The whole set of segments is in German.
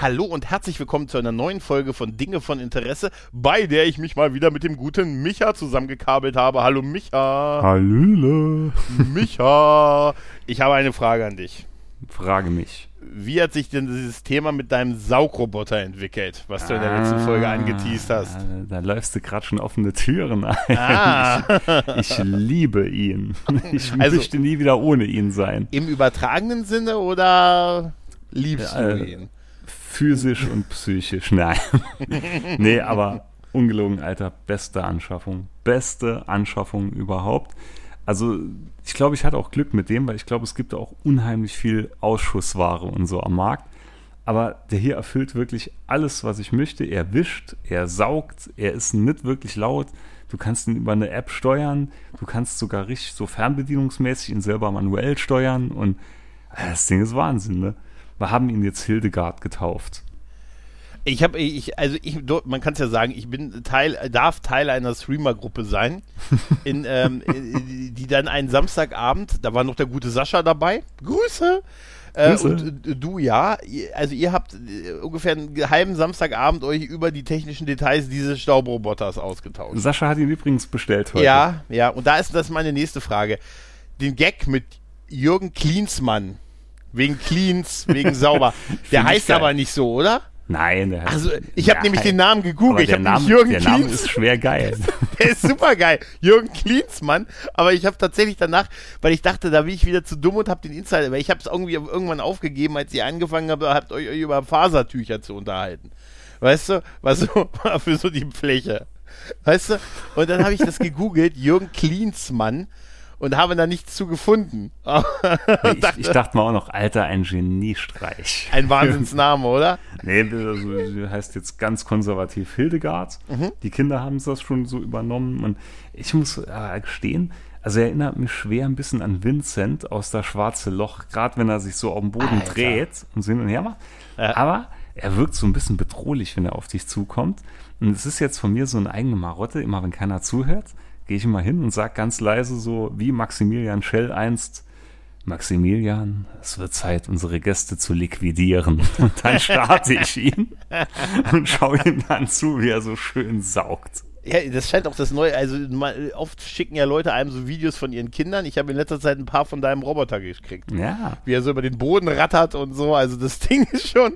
Hallo und herzlich willkommen zu einer neuen Folge von Dinge von Interesse, bei der ich mich mal wieder mit dem guten Micha zusammengekabelt habe. Hallo Micha. Hallöle. Micha, ich habe eine Frage an dich. Frage mich. Wie hat sich denn dieses Thema mit deinem Saugroboter entwickelt, was du in der letzten Folge angeteased hast? Ah, Da, da läufst du gerade schon offene Türen ein. Ah. Ich, ich liebe ihn. Ich Also- möchte nie wieder ohne ihn sein. Im übertragenen Sinne oder liebst Ja, du äh, ihn? Physisch und psychisch. Nein. nee, aber ungelogen, Alter, beste Anschaffung. Beste Anschaffung überhaupt. Also, ich glaube, ich hatte auch Glück mit dem, weil ich glaube, es gibt auch unheimlich viel Ausschussware und so am Markt. Aber der hier erfüllt wirklich alles, was ich möchte. Er wischt, er saugt, er ist nicht wirklich laut. Du kannst ihn über eine App steuern. Du kannst sogar richtig so fernbedienungsmäßig ihn selber manuell steuern. Und das Ding ist Wahnsinn, ne? Wir haben ihn jetzt Hildegard getauft. Ich habe, ich, also ich, man kann es ja sagen, ich bin Teil, darf Teil einer Streamer-Gruppe sein, in, ähm, äh, die dann einen Samstagabend, da war noch der gute Sascha dabei, Grüße, äh, Grüße. und äh, du ja, also ihr habt äh, ungefähr einen halben Samstagabend euch über die technischen Details dieses Staubroboters ausgetauscht. Sascha hat ihn übrigens bestellt heute. Ja, ja, und da ist das meine nächste Frage. Den Gag mit Jürgen Klinsmann, wegen Cleans, wegen sauber, der heißt geil. aber nicht so, oder? Nein, der heißt- Also, ich habe nämlich den Namen gegoogelt. Ich der habe Name, Jürgen der Name Klinsmann. ist schwer geil. Der ist super geil. Jürgen Klinsmann. Aber ich habe tatsächlich danach, weil ich dachte, da bin ich wieder zu dumm und habe den Insider, weil ich habe es irgendwie irgendwann aufgegeben, als ihr angefangen habt, habt euch über Fasertücher zu unterhalten. Weißt du? Was so, war für so die Fläche. Weißt du? Und dann habe ich das gegoogelt, Jürgen Klinsmann, und habe da nichts zu gefunden. ich, ich dachte mal auch noch, Alter, ein Geniestreich. Ein Wahnsinnsname, oder? Nee, also, sie heißt jetzt ganz konservativ Hildegard. Mhm. Die Kinder haben das schon so übernommen. Und ich muss äh, gestehen, also er erinnert mich schwer ein bisschen an Vincent aus das Schwarze Loch, gerade wenn er sich so auf dem Boden Alter. dreht und so hin und her macht. Ja. Aber er wirkt so ein bisschen bedrohlich, wenn er auf dich zukommt. Und es ist jetzt von mir so eine eigene Marotte, immer wenn keiner zuhört, gehe ich immer hin und sage ganz leise so, wie Maximilian Schell einst, Maximilian, es wird Zeit, unsere Gäste zu liquidieren. Und dann starte ich ihn und schaue ihm dann zu, wie er so schön saugt. Ja, das scheint auch das Neue. Also, mal, oft schicken ja Leute einem so Videos von ihren Kindern. Ich habe in letzter Zeit ein paar von deinem Roboter gekriegt. Ja. Wie er so über den Boden rattert und so. Also, das Ding ist schon.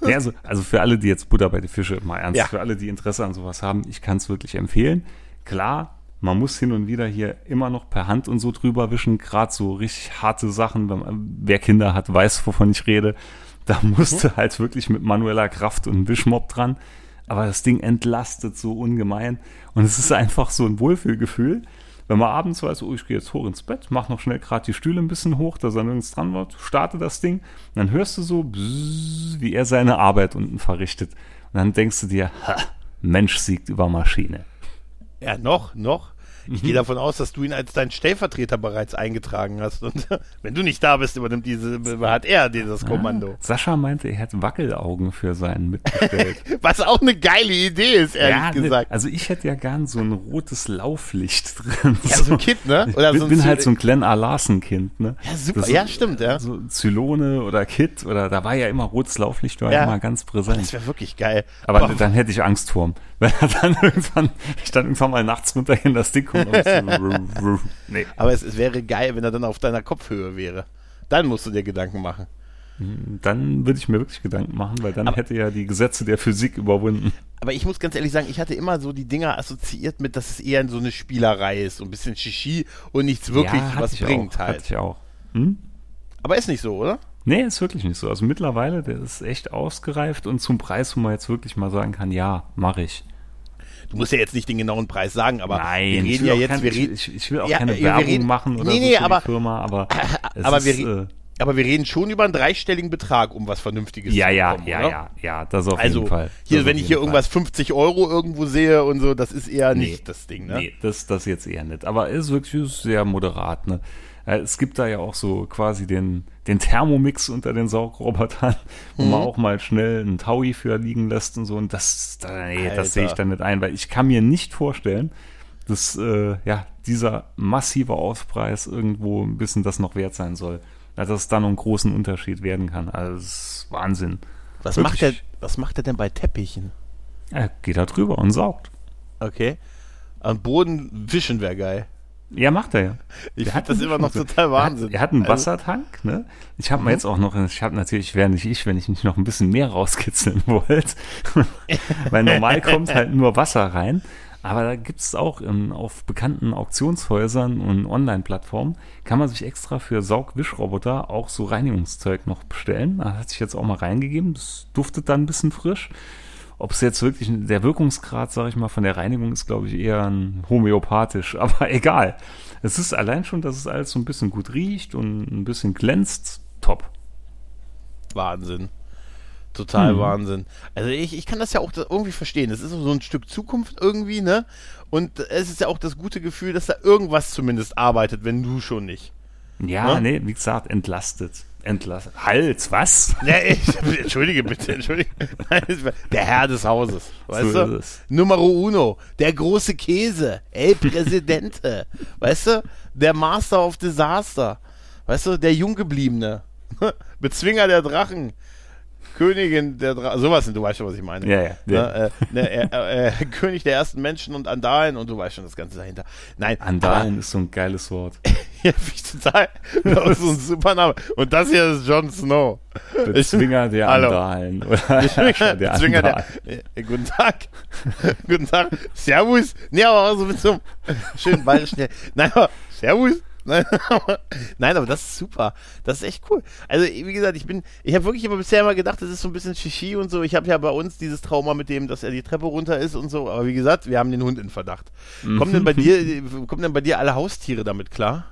ja also, also für alle, die jetzt Butter bei die Fische, mal ernst, Ja. für alle, die Interesse an sowas haben, ich kann es wirklich empfehlen. Klar, man muss hin und wieder hier immer noch per Hand und so drüber wischen, gerade so richtig harte Sachen, man, wer Kinder hat, weiß, wovon ich rede. Da musst du halt wirklich mit manueller Kraft und einem Wischmopp dran. Aber das Ding entlastet so ungemein. Und es ist einfach so ein Wohlfühlgefühl. Wenn man abends weiß, oh, ich gehe jetzt hoch ins Bett, mach noch schnell gerade die Stühle ein bisschen hoch, dass er nirgends dran wird, starte das Ding, dann hörst du so, bzzz, wie er seine Arbeit unten verrichtet. Und dann denkst du dir, ha, Mensch siegt über Maschine. Ja, noch, noch. Ich Mhm. gehe davon aus, dass du ihn als deinen Stellvertreter bereits eingetragen hast. Und wenn du nicht da bist, übernimmt diese, hat er dieses Kommando. Sascha meinte, er hätte Wackelaugen für seinen mitbestellt. Was auch eine geile Idee ist, ehrlich ja, ne, gesagt. also ich hätte ja gern so ein rotes Lauflicht drin. Ja, so ein Kind, ne? Ich Oder bin, so bin halt so ein Glenn A. Larson-Kind, ne? Ja, super. Das- Ja, stimmt, ja. So Zylone oder Kid oder da war ja immer rotes Lauflicht, war Ja. immer ganz präsent. Das wäre wirklich geil. Aber dann hätte ich Angst vor ihm. Wenn er dann irgendwann, ich dann irgendwann mal nachts runtergehen, das Ding kommt so, nee. Aber es, es wäre geil, wenn er dann auf deiner Kopfhöhe wäre. Dann musst du dir Gedanken machen. Dann würde ich mir wirklich Gedanken machen, weil dann Aber- hätte ja die Gesetze der Physik überwunden. Aber ich muss ganz ehrlich sagen, ich hatte immer so die Dinger assoziiert mit, dass es eher so eine Spielerei ist, so ein bisschen Shishi und nichts wirklich ja, was ich bringt auch, halt. Hatte ich auch. Hm? Aber ist nicht so, oder? Nee, ist wirklich nicht so. Also mittlerweile, der ist echt ausgereift und zum Preis, wo man jetzt wirklich mal sagen kann, ja, mache ich. Du musst ja jetzt nicht den genauen Preis sagen, aber Nein, wir reden will ja jetzt, kein, wir reden, ich, ich will auch Ja, keine Werbung reden- machen oder Nee, so nee, für aber- die Firma, aber es aber ist, wir äh, Aber wir reden schon über einen dreistelligen Betrag, um was Vernünftiges Ja, zu ja, bekommen, ja, oder? ja, ja, das auf Also, jeden Fall. hier, Das wenn auf ich hier jeden irgendwas 50 Euro irgendwo sehe und so, das ist eher Nee. nicht das Ding, ne? Nee, das, das jetzt eher nicht. Aber es ist wirklich sehr moderat, ne? Es gibt da ja auch so quasi den, den Thermomix unter den Saugrobotern, wo Mhm. man auch mal schnell einen Taui für liegen lässt und so. Und das, da, nee, das sehe ich dann nicht ein, weil ich kann mir nicht vorstellen, dass äh, ja, dieser massive Aufpreis irgendwo ein bisschen das noch wert sein soll. Also, dass es da noch einen großen Unterschied werden kann. Also, das ist Wahnsinn. Was, Wirklich. macht der, was macht er denn bei Teppichen? Er geht da drüber und saugt. Okay. Am Boden wischen wäre geil. Ja, macht er ja. Ich finde das immer noch total Wahnsinn. Er hat, er hat einen Also- Wassertank, ne? Ich habe mir Mhm. jetzt auch noch, ich habe natürlich, wäre nicht ich, wenn ich nicht noch ein bisschen mehr rauskitzeln wollte. Weil normal kommt halt nur Wasser rein. Aber da gibt's auch in, auf bekannten Auktionshäusern und Online-Plattformen, kann man sich extra für Saugwischroboter auch so Reinigungszeug noch bestellen. Da hat sich jetzt auch mal reingegeben. Das duftet dann ein bisschen frisch. Ob es jetzt wirklich der Wirkungsgrad, sage ich mal, von der Reinigung ist, glaube ich, eher homöopathisch, aber egal. Es ist allein schon, dass es alles so ein bisschen gut riecht und ein bisschen glänzt. Top. Wahnsinn. Total Mhm. Wahnsinn. Also ich, ich kann das ja auch irgendwie verstehen. Es ist so ein Stück Zukunft irgendwie, ne? Und es ist ja auch das gute Gefühl, dass da irgendwas zumindest arbeitet, wenn du schon nicht. Ja, Ne? nee, wie gesagt, entlastet. Entlastet. Hals, was? Ja, ich, entschuldige bitte, entschuldige. Der Herr des Hauses, weißt So du? Numero uno, der große Käse, El Presidente, weißt du? Der Master of Disaster, weißt du? Der Junggebliebene, Bezwinger der Drachen, Königin der Drachen, sowas, du weißt schon, was ich meine. Ja, ja, ja. Ne, äh, ne, äh, äh, König der ersten Menschen und Andalen und du weißt schon das Ganze dahinter. Nein, Andalen ist so ein geiles Wort. Ja, finde ich total. Das ist so ein super Name. Und das hier ist Jon Snow. Bezwinger der Hallo. Andalen. Oder der Zwinger der, Andalen. äh, guten Tag. guten Tag. Servus. Nee, aber auch so mit so einem schönen bayerischen. Nein, aber Servus. Nein aber, nein, aber das ist super. Das ist echt cool. Also, wie gesagt, ich bin, ich habe wirklich immer bisher immer gedacht, das ist so ein bisschen Shishi und so. Ich habe ja bei uns dieses Trauma mit dem, dass er die Treppe runter ist und so. Aber wie gesagt, wir haben den Hund in Verdacht. Kommen denn bei dir, kommen denn bei dir alle Haustiere damit klar?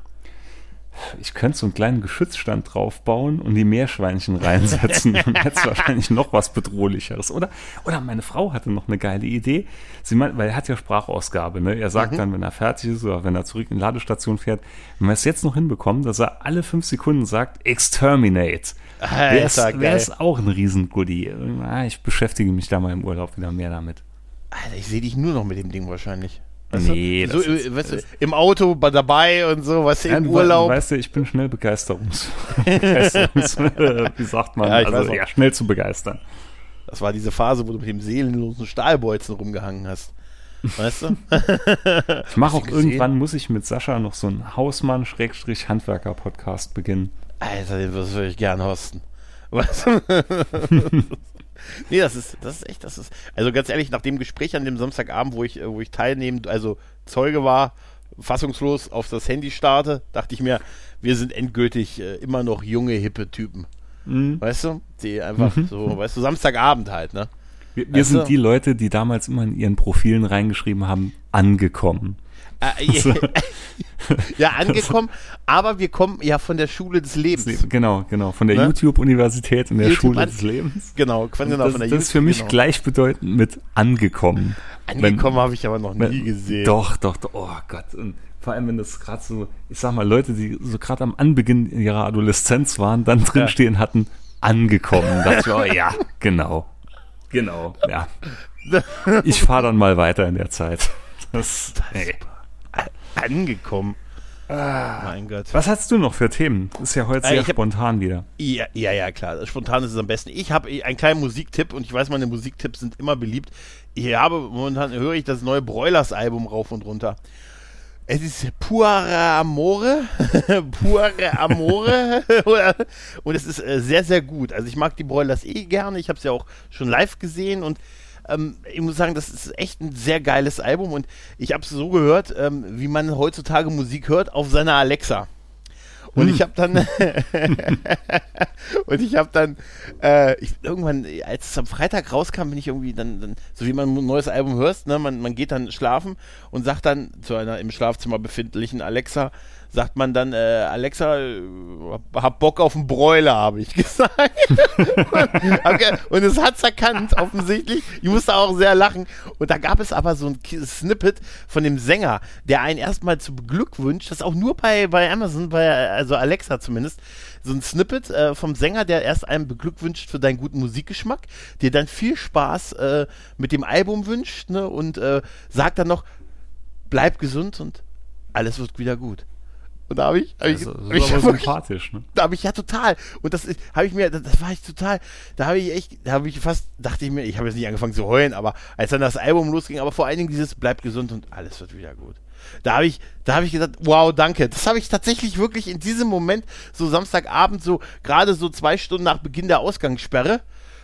Ich könnte so einen kleinen Geschützstand draufbauen und die Meerschweinchen reinsetzen. Dann hätte es wahrscheinlich noch was Bedrohlicheres. Oder, oder meine Frau hatte noch eine geile Idee. Sie meint, weil er hat ja Sprachausgabe. Ne? Er Mhm. sagt dann, wenn er fertig ist oder wenn er zurück in die Ladestation fährt, wenn wir es jetzt noch hinbekommen, dass er alle fünf Sekunden sagt, exterminate. Wäre es auch ein Riesengoodie. Ah, Ich beschäftige mich da mal im Urlaub wieder mehr damit. Alter, ich sehe dich nur noch mit dem Ding wahrscheinlich. Nee, so, das äh, ist- weißt du, im Auto bei- dabei und so, was Ja, im du Urlaub. Weißt du, ich bin schnell begeisterungs. Begeisterungs wie sagt man? Ja, also ja, schnell zu begeistern. Das war diese Phase, wo du mit dem seelenlosen Stahlbolzen rumgehangen hast. Weißt du? Ich mache auch du irgendwann, muss ich mit Sascha noch so einen Hausmann-Handwerker-Podcast beginnen. Alter, den würde ich gern hosten. Weißt du? Nee, das ist, das ist echt, das ist. Also ganz ehrlich, nach dem Gespräch an dem Samstagabend, wo ich, äh, wo ich teilnehmend, also Zeuge war, fassungslos auf das Handy starte, dachte ich mir, wir sind endgültig äh, immer noch junge, hippe Typen. Mhm. Weißt du? Die einfach so, weißt du, Samstagabend halt, ne? Wir, wir Weißt du? sind die Leute, die damals immer in ihren Profilen reingeschrieben haben, angekommen. Äh, ja, angekommen, aber wir kommen ja von der Schule des Lebens. Genau, genau. Von der Ne? YouTube-Universität in der YouTube Schule des Lebens. Genau, genau, das, von der das ist für mich genau. gleichbedeutend mit angekommen. Angekommen habe ich aber noch Wenn- nie gesehen. Doch, doch, doch. Oh Gott. Und vor allem, wenn das gerade so, ich sag mal, Leute, die so gerade am Anbeginn ihrer Adoleszenz waren, dann drinstehen hatten, angekommen. Das war, ja, genau. Genau, ja. Ich fahre dann mal weiter in der Zeit. Das, ey. Angekommen. mein Gott. Was hast du noch für Themen? Ist ja heute Äh, sehr hab- spontan wieder. Ja, ja, ja, klar. Spontan ist es am besten. Ich habe einen kleinen Musiktipp und ich weiß, meine Musiktipps sind immer beliebt. Ich habe momentan höre ich das neue Broilers-Album rauf und runter. Es ist Pure Amore. Pure Amore. Und es ist äh, sehr, sehr gut. Also ich mag die Broilers eh gerne. Ich habe es ja auch schon live gesehen und ähm, ich muss sagen, das ist echt ein sehr geiles Album und ich habe es so gehört, ähm, wie man heutzutage Musik hört auf seiner Alexa. Und ich habe dann und ich habe dann äh, ich, irgendwann, als es am Freitag rauskam, bin ich irgendwie dann, dann so wie man ein neues Album hörst, ne, man, man geht dann schlafen und sagt dann zu einer im Schlafzimmer befindlichen Alexa, sagt man dann, äh, Alexa, hab Bock auf einen Bräuler, habe ich gesagt. und es hat's erkannt, offensichtlich. Ich musste auch sehr lachen. Und da gab es aber so ein Snippet von dem Sänger, der einen erstmal zu beglückwünscht, das auch nur bei, bei Amazon, bei, also Alexa zumindest, so ein Snippet äh, vom Sänger, der erst einen beglückwünscht für deinen guten Musikgeschmack, dir dann viel Spaß äh, mit dem Album wünscht ne, und äh, sagt dann noch, bleib gesund und alles wird wieder gut. Und da habe ich, hab ich, hab ich aber sympathisch, ne? Da habe ich ja total. Und das habe ich mir, das, das, war ich total. Da habe ich echt, da habe ich fast, dachte ich mir, ich habe jetzt nicht angefangen zu heulen, aber als dann das Album losging, aber vor allen Dingen dieses bleibt gesund und alles wird wieder gut. Da habe ich, da habe ich gesagt, wow, danke. Das habe ich tatsächlich wirklich in diesem Moment, so Samstagabend, so gerade so zwei Stunden nach Beginn der Ausgangssperre,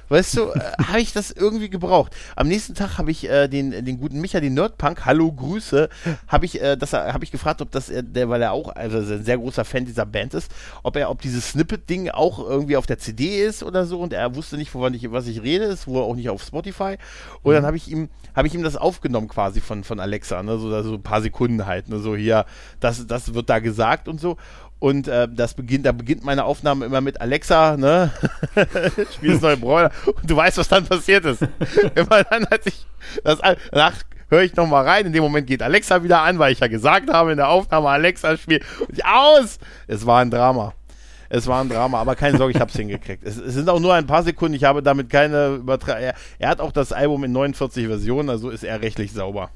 Weißt du, äh, habe ich das irgendwie gebraucht. Am nächsten Tag habe ich äh, den, den guten Micha, den Nerdpunk, hallo Grüße, habe ich, äh, das habe ich gefragt, ob das, äh, der, weil er auch also ein sehr großer Fan dieser Band ist, ob er, ob dieses Snippet-Ding auch irgendwie auf der CD ist oder so und er wusste nicht, wovon ich, was ich rede, ist wohl auch nicht auf Spotify. Und mhm. dann habe ich ihm, habe ich ihm das aufgenommen quasi von, von Alexa, ne, so, so ein paar Sekunden halt, ne, so hier, das, das wird da gesagt und so. Und äh, das beginnt, da beginnt meine Aufnahme immer mit Alexa, ne? Spielst neue Bräuler. Und du weißt, was dann passiert ist. immer dann, als ich das danach höre ich nochmal rein. In dem Moment geht Alexa wieder an, weil ich ja gesagt habe in der Aufnahme, Alexa spielt. Aus! Es war ein Drama. Es war ein Drama, aber keine Sorge, ich habe es hingekriegt. Es, es, sind auch nur ein paar Sekunden, ich habe damit keine Übertragung. Er, er hat auch das Album in 49 Versionen, also ist er rechtlich sauber.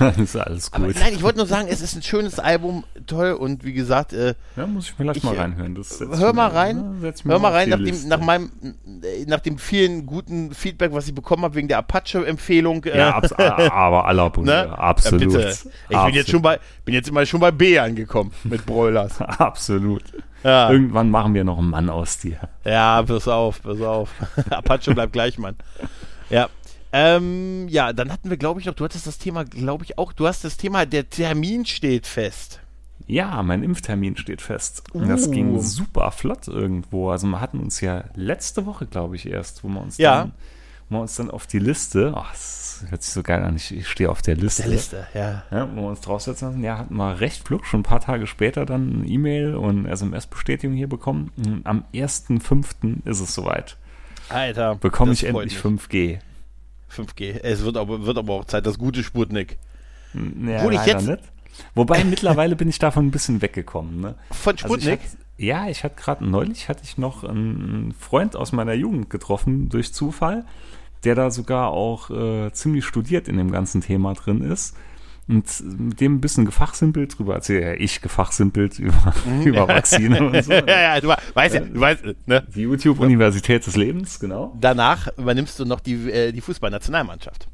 ist alles gut. Aber nein, ich wollte nur sagen, es ist ein schönes Album, toll und wie gesagt, äh, ja, muss ich mir gleich ich, mal äh, reinhören. hör mal rein, ne, hör mal rein, nach dem, nach meinem, äh, nach dem vielen guten Feedback, was ich bekommen habe wegen der Apache-Empfehlung. Äh, ja, aber aller ne? absolut. Ja, bitte. Ich absolut. bin jetzt schon bei, bin jetzt immer schon bei B angekommen mit Broilers. absolut. Ja. Irgendwann machen wir noch einen Mann aus dir. Ja, pass auf, pass auf. Apache bleibt gleich, Mann. Ja, ähm, ja, dann hatten wir, glaube ich, noch, du hattest das Thema, glaube ich, auch, du hast das Thema, der Termin steht fest. Ja, mein Impftermin steht fest. Uh. Das ging super flott irgendwo. Also wir hatten uns ja letzte Woche, glaube ich, erst, wo wir uns ja. dann wo wir uns dann auf die Liste, oh, das hört sich so geil an, ich, ich stehe auf der Liste. Der Liste, ja. ja. Wo wir uns draufsetzen lassen, ja, hatten wir recht flug, schon ein paar Tage später dann eine E-Mail und SMS-Bestätigung hier bekommen. Und am 1.5. ist es soweit. Alter. Bekomme ich endlich mich. 5G. 5G. Es wird aber, wird aber auch Zeit, das gute Sputnik. Ja, Obwohl ich jetzt. Nicht. Wobei mittlerweile bin ich davon ein bisschen weggekommen. Ne? Von Sputnik? Also hatte, ja, ich hatte gerade neulich hatte ich noch einen Freund aus meiner Jugend getroffen durch Zufall, der da sogar auch äh, ziemlich studiert in dem ganzen Thema drin ist und mit dem ein bisschen gefachsimpelt drüber erzählt. Ja, ich gefachsimpelt über, mhm. über Vakzine und so. ja, ja, du weißt ja, du weißt, ne? Die YouTube-Universität des Lebens, genau. Danach übernimmst du noch die, äh, die Fußballnationalmannschaft.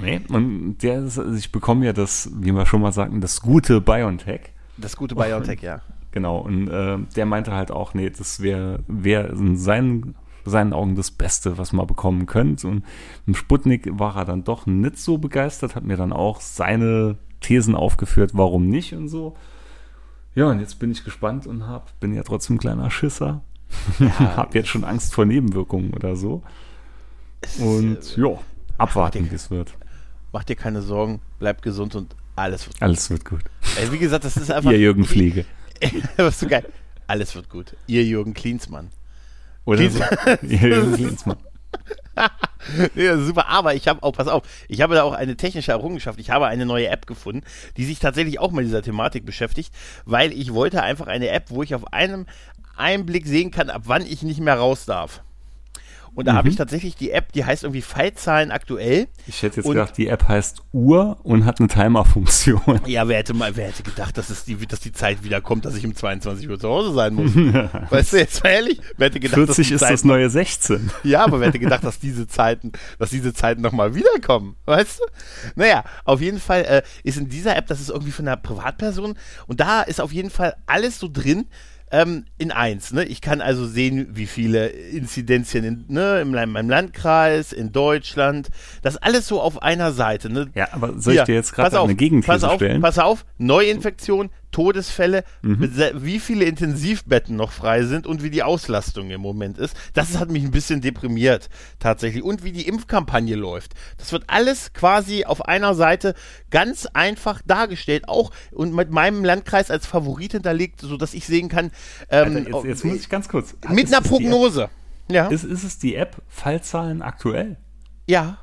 Nee, und der, also ich bekomme ja das, wie wir schon mal sagten, das gute BioNTech. Das gute BioNTech, ja. Genau, und äh, der meinte halt auch, nee, das wäre wär in seinen seinen Augen das Beste, was man bekommen könnte. Und im Sputnik war er dann doch nicht so begeistert, hat mir dann auch seine Thesen aufgeführt, warum nicht und so. Ja, und jetzt bin ich gespannt und hab, bin ja trotzdem ein kleiner Schisser. Ja, hab jetzt schon Angst vor Nebenwirkungen oder so. Und äh, ja, abwarten, wie es wird. Mach dir keine Sorgen, bleib gesund und alles wird gut. Alles wird gut. Ey, wie gesagt, das ist einfach. Ihr Jürgen Fliege. was so geil. Alles wird gut. Ihr Jürgen Klinsmann. Oder so. Ja, super, aber ich habe auch, pass auf, ich habe da auch eine technische Errungenschaft. Ich habe eine neue App gefunden, die sich tatsächlich auch mit dieser Thematik beschäftigt, weil ich wollte einfach eine App, wo ich auf einem Einblick sehen kann, ab wann ich nicht mehr raus darf. Und da mhm. habe ich tatsächlich die App, die heißt irgendwie Fallzahlen aktuell. Ich hätte jetzt und gedacht, die App heißt Uhr und hat eine Timer-Funktion. Ja, wer hätte mal, wer hätte gedacht, dass, es die, dass die Zeit wieder kommt, dass ich um 22 Uhr zu Hause sein muss? weißt du, jetzt mal ehrlich? Wer hätte gedacht, 40 ist Zeiten, das neue 16. Ja, aber wer hätte gedacht, dass diese Zeiten, dass diese Zeiten nochmal wiederkommen? Weißt du? Naja, auf jeden Fall äh, ist in dieser App, das ist irgendwie von einer Privatperson und da ist auf jeden Fall alles so drin, ähm, in eins. Ne? Ich kann also sehen, wie viele Inzidenzien in, ne, in meinem Landkreis, in Deutschland. Das alles so auf einer Seite. Ne? Ja, aber soll ich dir jetzt gerade eine Gegenthese pass auf, stellen? Pass auf, Neuinfektion, Todesfälle, wie viele Intensivbetten noch frei sind und wie die Auslastung im Moment ist. Das hat mich ein bisschen deprimiert tatsächlich. Und wie die Impfkampagne läuft. Das wird alles quasi auf einer Seite ganz einfach dargestellt. Auch und mit meinem Landkreis als Favorit hinterlegt, sodass ich sehen kann. Ähm, Alter, jetzt, jetzt muss ich ganz kurz. mit Ist einer Prognose. Ja. Ist, ist es die App Fallzahlen aktuell? ja.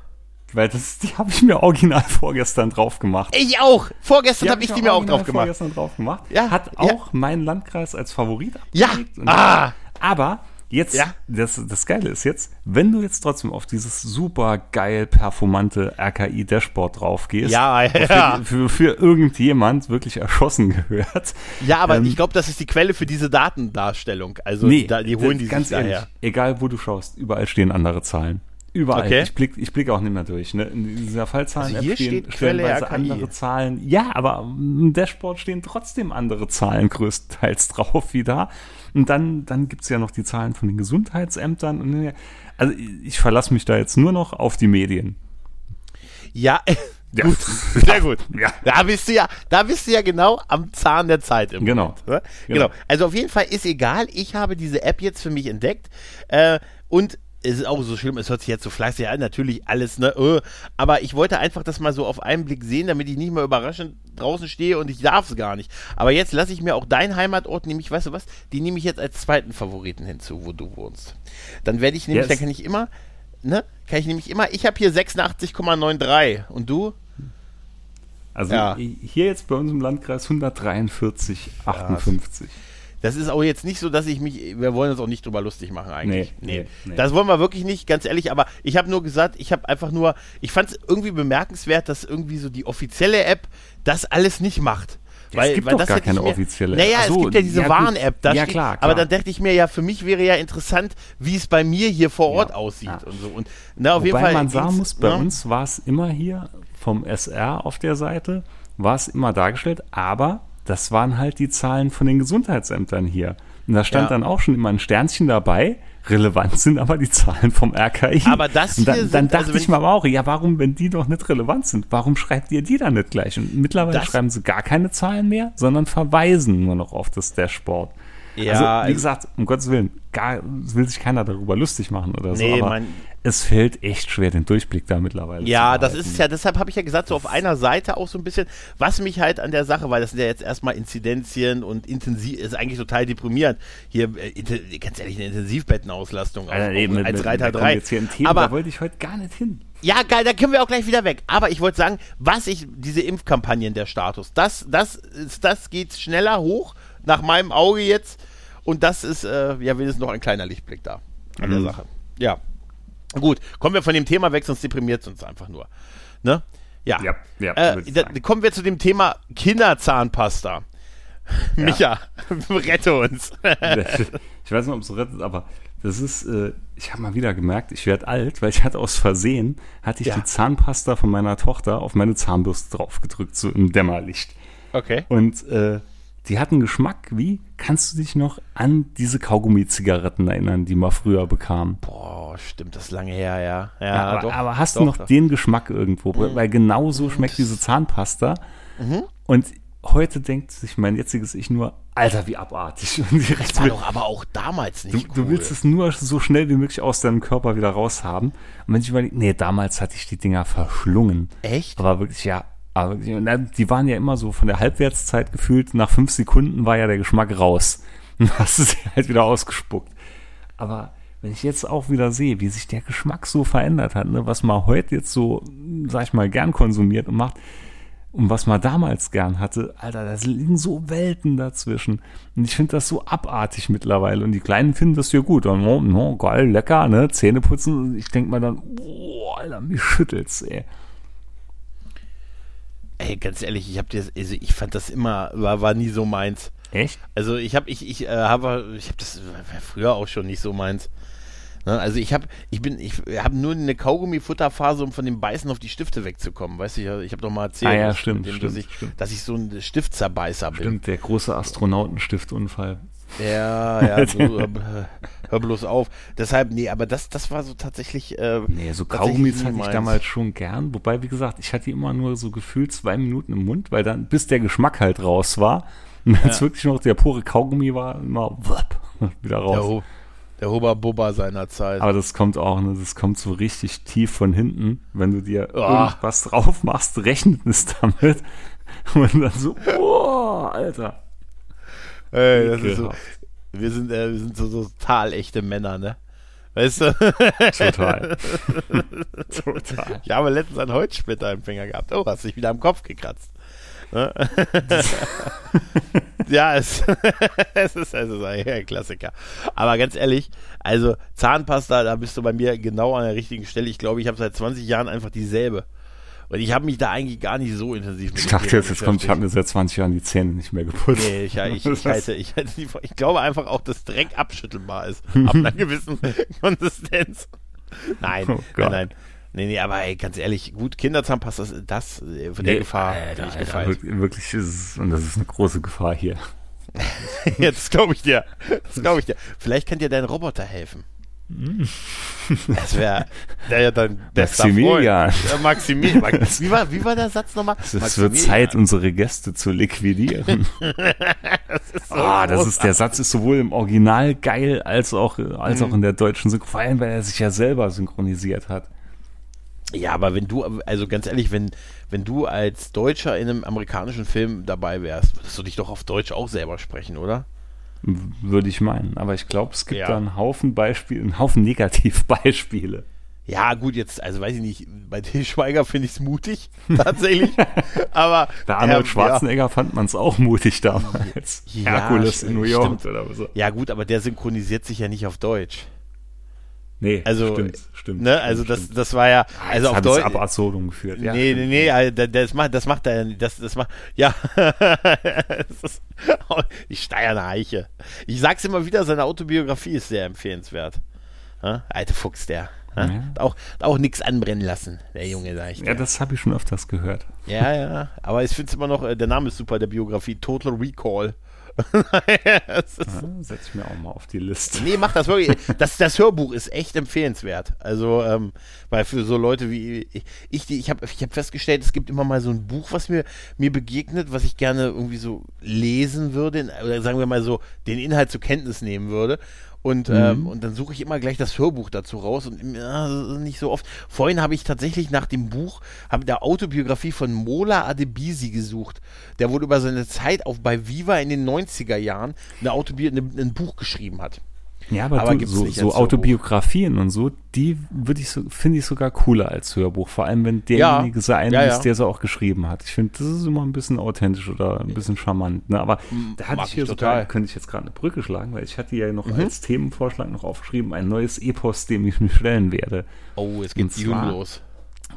Weil das, die habe ich mir original vorgestern drauf gemacht. Ich auch. Vorgestern habe ich die mir auch drauf gemacht. Vorgestern drauf gemacht. Ja, Hat ja. auch mein Landkreis als Favorit Ja. Ah. Aber jetzt, Ja. das, das Geile ist jetzt, wenn du jetzt trotzdem auf dieses super geil performante RKI-Dashboard drauf gehst, Ja, ja. den für, für irgendjemand wirklich erschossen gehört. Ja, aber Ähm, ich glaube, das ist die Quelle für diese Datendarstellung. Also Nee, da, die holen die ganz sich ehrlich, daher. egal wo du schaust, überall stehen andere Zahlen. Überall. Okay. Ich blicke ich blick auch nicht mehr durch. Ne? In dieser Fallzahlen Also hier stehen steht Quelle RKI. andere Zahlen. Ja, aber im Dashboard stehen trotzdem andere Zahlen größtenteils drauf wie da. Und dann, dann gibt's ja noch die Zahlen von den Gesundheitsämtern. Und, also ich verlasse mich da jetzt nur noch auf die Medien. Ja, Ja. gut, sehr gut. Ja. Da bist du ja, da bist du ja genau am Zahn der Zeit im Genau. Moment. Ne? Genau. Genau. Also auf jeden Fall ist egal. Ich habe diese App jetzt für mich entdeckt äh, und es ist auch so schlimm, es hört sich jetzt so fleißig an, natürlich alles, ne, äh, aber ich wollte einfach das mal so auf einen Blick sehen, damit ich nicht mehr überraschend draußen stehe und ich darf es gar nicht. Aber jetzt lasse ich mir auch deinen Heimatort, nämlich, weißt du was, die nehme ich jetzt als zweiten Favoriten hinzu, wo du wohnst. Dann werde ich nämlich, Yes. dann kann ich immer, ne, kann ich nämlich immer, ich habe hier 86,93 und du? Also Ja. hier jetzt bei uns im Landkreis 143, 58. Das ist auch jetzt nicht so, dass ich mich, wir wollen uns auch nicht drüber lustig machen eigentlich. Nee, nee, nee. Das wollen wir wirklich nicht, ganz ehrlich, aber ich habe nur gesagt, ich habe einfach nur, ich fand es irgendwie bemerkenswert, dass irgendwie so die offizielle App das alles nicht macht. Ja, es gibt doch gar keine mir, offizielle. Naja, so, es gibt ja diese ja. Warn-App. Ja, steht- klar, Aber klar. dann dachte ich mir ja, für mich wäre ja interessant, wie es bei mir hier vor Ort Ja, aussieht ja. und so. Und na, auf jeden Wobei Fall. man sagen muss, bei ne? uns war es immer hier vom SR auf der Seite, war es immer dargestellt, aber das waren halt die Zahlen von den Gesundheitsämtern hier. Und da stand Ja. dann auch schon immer ein Sternchen dabei. Relevant sind aber die Zahlen vom RKI. Aber das hier dann sind- dachte also ich mir aber auch, ja, warum, wenn die doch nicht relevant sind, warum schreibt ihr die dann nicht gleich? Und mittlerweile schreiben sie gar keine Zahlen mehr, sondern verweisen nur noch auf das Dashboard. Ja, also, wie gesagt, um Gottes Willen, gar, will sich keiner darüber lustig machen oder so, Nee, aber man- es fällt echt schwer, den Durchblick da mittlerweile Ja, zu das ist es ja, deshalb habe ich ja gesagt, so auf einer Seite auch so ein bisschen, was mich halt an der Sache, weil das sind ja jetzt erstmal Inzidenzien und intensiv, ist eigentlich total deprimierend. Hier, äh, ganz ehrlich, eine Intensivbettenauslastung auf, Alter, nee, mit, als mit, Reiter wir kommen 3. Jetzt hier ein Thema, Aber da wollte ich heute gar nicht hin. ja, geil, da können wir auch gleich wieder weg. Aber ich wollte sagen, was ich, diese Impfkampagnen, der Status, das, das, das geht schneller hoch, nach meinem Auge jetzt. Und das ist, äh, ja, wenigstens noch ein kleiner Lichtblick da an der Mhm. Sache. Ja. Gut, kommen wir von dem Thema weg, sonst deprimiert es uns einfach nur. Ne? Ja. Ja, ja, äh, da, kommen wir zu dem Thema Kinderzahnpasta. Micha, rette uns. ich weiß nicht, ob es rettet, aber das ist, äh, ich habe mal wieder gemerkt, ich werde alt, weil ich hatte aus Versehen, hatte ich Ja. die Zahnpasta von meiner Tochter auf meine Zahnbürste draufgedrückt, so im Dämmerlicht. Okay. Und äh, die hatten Geschmack wie, kannst du dich noch an diese Kaugummi-Zigaretten erinnern, die man früher bekam? Boah, stimmt, das ist lange her, ja. Ja, Ja, aber, doch, aber hast doch, du noch doch. den Geschmack irgendwo? Weil genau so schmeckt diese Zahnpasta. Mhm. Und heute denkt sich mein jetziges Ich nur, Alter, wie abartig. Und direkt Das war doch aber auch damals du, nicht du cool. willst es nur so schnell wie möglich aus deinem Körper wieder raushaben. Und wenn ich überlege, nee, damals hatte ich die Dinger verschlungen. Echt? Aber wirklich, ja. Aber dann- die waren ja immer so von der Halbwertszeit gefühlt. Nach fünf Sekunden war ja der Geschmack raus. Und hast du sie halt wieder ausgespuckt. Aber wenn ich jetzt auch wieder sehe, wie sich der Geschmack so verändert hat, ne, was man heute jetzt so, sag ich mal, gern konsumiert und macht, und was man damals gern hatte, Alter, da liegen so Welten dazwischen. Und ich finde das so abartig mittlerweile. Und die Kleinen finden das ja gut. Und, oh, oh, geil, lecker, ne? Zähne putzen. Ich denke mir dann, boah, Alter, mich schüttelt's, ey. Ey, ganz ehrlich, ich hab das, also ich fand das immer, war, war nie so meins. Echt? Also ich habe, ich, ich äh, habe, ich habe das früher auch schon nicht so meins. Ne? Also ich habe, ich bin, ich habe nur eine Kaugummi-Futterphase, um von dem Beißen auf die Stifte wegzukommen. Weißt du, ich, ich habe doch mal erzählt, Ah ja, dass- stimmt, dem, stimmt, dass, ich, stimmt. dass ich so ein Stiftzerbeißer bin. Stimmt, der große Astronautenstift-Unfall. Ja, ja, so, hör, hör bloß auf. Deshalb, nee, aber das, das war so tatsächlich. Äh, nee, so Kaugummis hatte ich damals schon gern. Wobei, wie gesagt, ich hatte immer nur so gefühlt zwei Minuten im Mund, weil dann, bis der Geschmack halt raus war. Und wenn es ja. wirklich noch der pure Kaugummi war, immer wupp, wieder raus. Der, Ho der Hubba Bubba seiner Zeit. Aber das kommt auch, ne, das kommt so richtig tief von hinten. Wenn du dir oh. irgendwas drauf machst, rechnet es damit. Und dann so, boah, Alter. Ey, das ist so, wir sind, äh, wir sind so, so total echte Männer, ne? Weißt du? Total. Total. Ich habe letztens einen Holzsplitter im Finger gehabt. Oh, hast dich wieder am Kopf gekratzt. Ne? ja, es, es, ist, es ist ein Klassiker. Aber ganz ehrlich, also Zahnpasta, da bist du bei mir genau an der richtigen Stelle. Ich glaube, ich habe seit 20 Jahren einfach dieselbe. Weil ich habe mich da eigentlich gar nicht so intensiv mit Ich dachte jetzt, jetzt kommt, ich habe mir seit 20 Jahren die Zähne nicht mehr geputzt. Nee, ich, ich, ich, halte, ich, ich glaube einfach auch, dass Dreck abschüttelbar ist. ab einer gewissen Konsistenz. Nein, oh nein, nein. Nee, nee, aber ey, ganz ehrlich, gut, Kinderzahnpasta, das, das äh, von der nee, Gefahr. Alter, Alter, wirklich, wirklich ist es, und das ist eine große Gefahr hier. Jetzt glaube ich dir. Das glaube ich dir. Vielleicht kann dir dein Roboter helfen. Das wäre ja dann Maximilian. Ja, Maximilian. Wie war, wie war der Satz nochmal? Es wird Zeit, unsere Gäste zu liquidieren. das so oh, das ist, der Satz ist sowohl im Original geil als auch, als mhm. auch in der deutschen Synchron, vor allem, weil er sich ja selber synchronisiert hat. Ja, aber wenn du, also ganz ehrlich, wenn, wenn du als Deutscher in einem amerikanischen Film dabei wärst, würdest du dich doch auf Deutsch auch selber sprechen, oder? Würde ich meinen. Aber ich glaube, es gibt ja. da einen Haufen Beispiele, einen Haufen Negativbeispiele. Ja, gut, jetzt, also weiß ich nicht, bei Til Schweiger finde ich es mutig, tatsächlich. aber. Bei Arnold äh, Schwarzenegger ja. fand man es auch mutig damals. Ja, Herkules in New York stimmt. oder so. Ja, gut, aber der synchronisiert sich ja nicht auf Deutsch. Nee, also, stimmt, stimmt. Ne, also stimmt, das, das war ja, ah, also auf auf Deutsch. ab Absurdum geführt. Ja, nee, nee, nee, also das macht, das macht er, das, das macht, ja, ist, ich steige eine Eiche. Ich sag's immer wieder, seine Autobiografie ist sehr empfehlenswert. Ja? Alte Fuchs, der. Ja? Ja. Auch, auch nichts anbrennen lassen, der Junge, sag ich dir. Ja, das habe ich schon öfters gehört. Ja, ja, aber ich finde es immer noch, äh, der Name ist super, der Biografie, Total Recall. ja, setz ich mir auch mal auf die Liste. Nee, mach das wirklich. Das, das Hörbuch ist echt empfehlenswert. Also, ähm, weil für so Leute wie ich, ich, ich habe ich hab festgestellt, es gibt immer mal so ein Buch, was mir, mir begegnet, was ich gerne irgendwie so lesen würde, oder sagen wir mal so, den Inhalt zur Kenntnis nehmen würde. Und, mhm. ähm, und dann suche ich immer gleich das Hörbuch dazu raus und ja, nicht so oft. Vorhin habe ich tatsächlich nach dem Buch, habe der Autobiografie von Mola Adebisi gesucht. Der wohl über seine Zeit auf bei Viva in den 90er Jahren eine Autobi ein, ein Buch geschrieben hat. Ja, aber, aber du, so, so Autobiografien und so, die würde ich so, finde ich sogar cooler als Hörbuch. Vor allem, wenn derjenige ja, sein ja, ist, der so auch geschrieben hat. Ich finde, das ist immer ein bisschen authentisch oder ein bisschen charmant. Ne? Aber da hatte ich hier total. sogar, könnte ich jetzt gerade eine Brücke schlagen, weil ich hatte ja noch mhm. als Themenvorschlag noch aufgeschrieben, ein neues Epos, dem ich mich stellen werde. Oh, es geht los.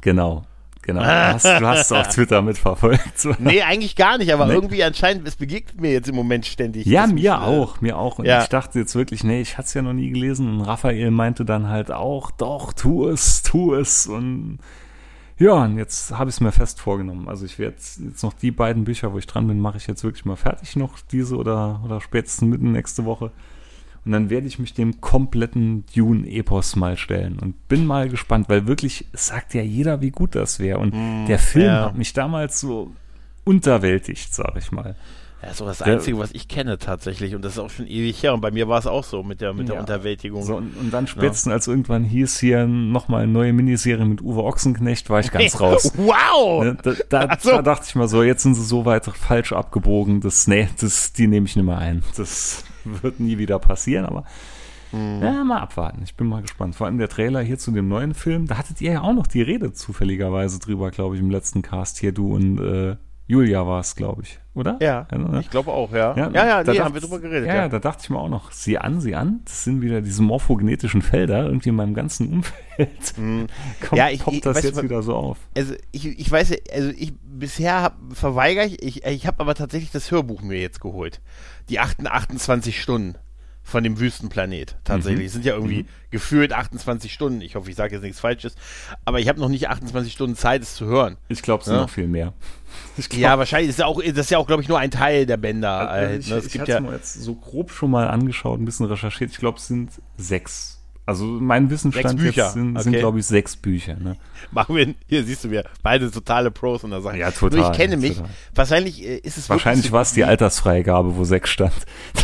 Genau. Genau. Du hast, du hast es auf Twitter mitverfolgt. Nee, eigentlich gar nicht, aber nee. irgendwie anscheinend, es begegnet mir jetzt im Moment ständig. Ja, mir äh, auch, mir auch. Und ja. ich dachte jetzt wirklich, nee, ich hatte es ja noch nie gelesen. Und Raphael meinte dann halt auch, doch, tu es, tu es. Und ja, und jetzt habe ich es mir fest vorgenommen. Also ich werde jetzt noch die beiden Bücher, wo ich dran bin, mache ich jetzt wirklich mal fertig noch, diese oder, oder spätestens mitten nächste Woche. Und dann werde ich mich dem kompletten Dune-Epos mal stellen und bin mal gespannt, weil wirklich sagt ja jeder, wie gut das wäre. Und mm, der Film ja. hat mich damals so unterwältigt, sag ich mal. Ja, so das Einzige, was ich kenne tatsächlich. Und das ist auch schon ewig her. Und bei mir war es auch so mit der, mit ja. der Unterwältigung. So, und, und, dann spätestens, ja. als irgendwann hieß hier nochmal eine neue Miniserie mit Uwe Ochsenknecht, war ich ganz raus. wow! Ne, da, da, so. da, dachte ich mal so, jetzt sind sie so weit falsch abgebogen, das, nee, das, die nehme ich nicht mehr ein. Das wird nie wieder passieren, aber mhm. ja, mal abwarten. Ich bin mal gespannt. Vor allem der Trailer hier zu dem neuen Film, da hattet ihr ja auch noch die Rede zufälligerweise drüber, glaube ich, im letzten Cast hier, du und äh, Julia war es, glaube ich, oder? Ja, ja ich glaube auch, ja. Ja, ja, ja nee, haben wir drüber geredet. Ja, ja, da dachte ich mir auch noch, sieh an, sieh an, das sind wieder diese morphogenetischen Felder irgendwie in meinem ganzen Umfeld. Mhm. Kommt, ja, ich, poppt ich, das jetzt wieder so auf. Also ich, ich weiß, also ich bisher hab, verweigere ich, ich, ich habe aber tatsächlich das Hörbuch mir jetzt geholt. Die 28 Stunden von dem Wüstenplanet tatsächlich. Mhm. Es sind ja irgendwie Mhm. gefühlt 28 Stunden. Ich hoffe, ich sage jetzt nichts Falsches. Aber ich habe noch nicht 28 Stunden Zeit, es zu hören. Ich glaube, es sind Ja. noch viel mehr. Ich Ja, wahrscheinlich ist ja auch, das ist ja auch, glaube ich, nur ein Teil der Bänder. also halt, ich, ne? Es ich gibt hatte ja, mal jetzt so grob schon mal angeschaut, ein bisschen recherchiert. Ich glaube, es sind sechs. Also mein Wissensstand Sechs Bücher, jetzt sind, sind okay. glaube ich, sechs Bücher. Ne? machen wir, hier siehst du mir, beide totale Pros in der Sache. Ja, total, Nur ich kenne mich. total. Wahrscheinlich äh, ist es Wahrscheinlich war es die Altersfreigabe, wo sechs stand.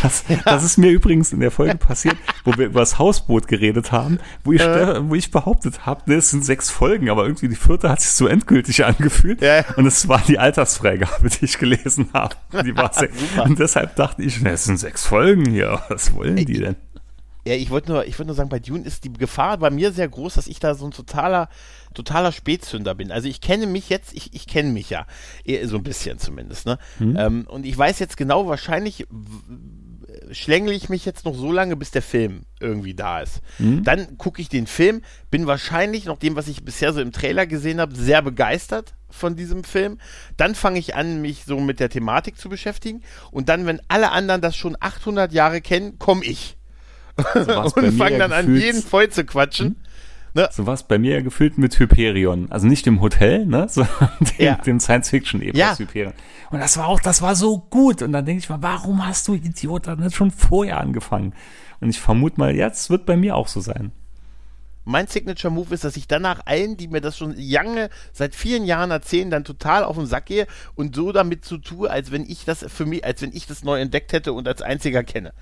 Das, das ist mir übrigens in der Folge passiert, wo wir über das Hausboot geredet haben, wo ich, Äh. wo ich behauptet habe, ne, es sind sechs Folgen, aber irgendwie die vierte hat sich so endgültig angefühlt. Ja. Und es war die Altersfreigabe, die ich gelesen habe. Die war Super. und deshalb dachte ich, ne, es sind sechs Folgen hier. Was wollen die denn? Ja, ich wollte nur, ich wollte nur sagen, bei Dune ist die Gefahr bei mir sehr groß, dass ich da so ein totaler, totaler Spätzünder bin. Also ich kenne mich jetzt, ich, ich kenne mich ja, eh, so ein bisschen zumindest, ne? Ähm, und ich weiß jetzt genau, wahrscheinlich schlängle ich mich jetzt noch so lange, bis der Film irgendwie da ist. Dann gucke ich den Film, bin wahrscheinlich, nach dem, was ich bisher so im Trailer gesehen habe, sehr begeistert von diesem Film. Dann fange ich an, mich so mit der Thematik zu beschäftigen. Und dann, wenn alle anderen das schon 800 Jahre kennen, komme ich So und fangen dann an, jeden voll zu quatschen. So war es bei mir ja gefühlt mit Hyperion. Also nicht dem Hotel, ne, sondern dem, Ja. dem Science-Fiction-Epos Ja. Hyperion. Und das war auch, das war so gut. Und dann denke ich mal, warum hast du Idiot dann schon vorher angefangen? Und ich vermute mal, jetzt wird bei mir auch so sein. Mein Signature Move ist, dass ich danach allen, die mir das schon lange, seit vielen Jahren erzählen, dann total auf den Sack gehe und so damit so tue, als wenn ich das für mich, als wenn ich das neu entdeckt hätte und als einziger kenne.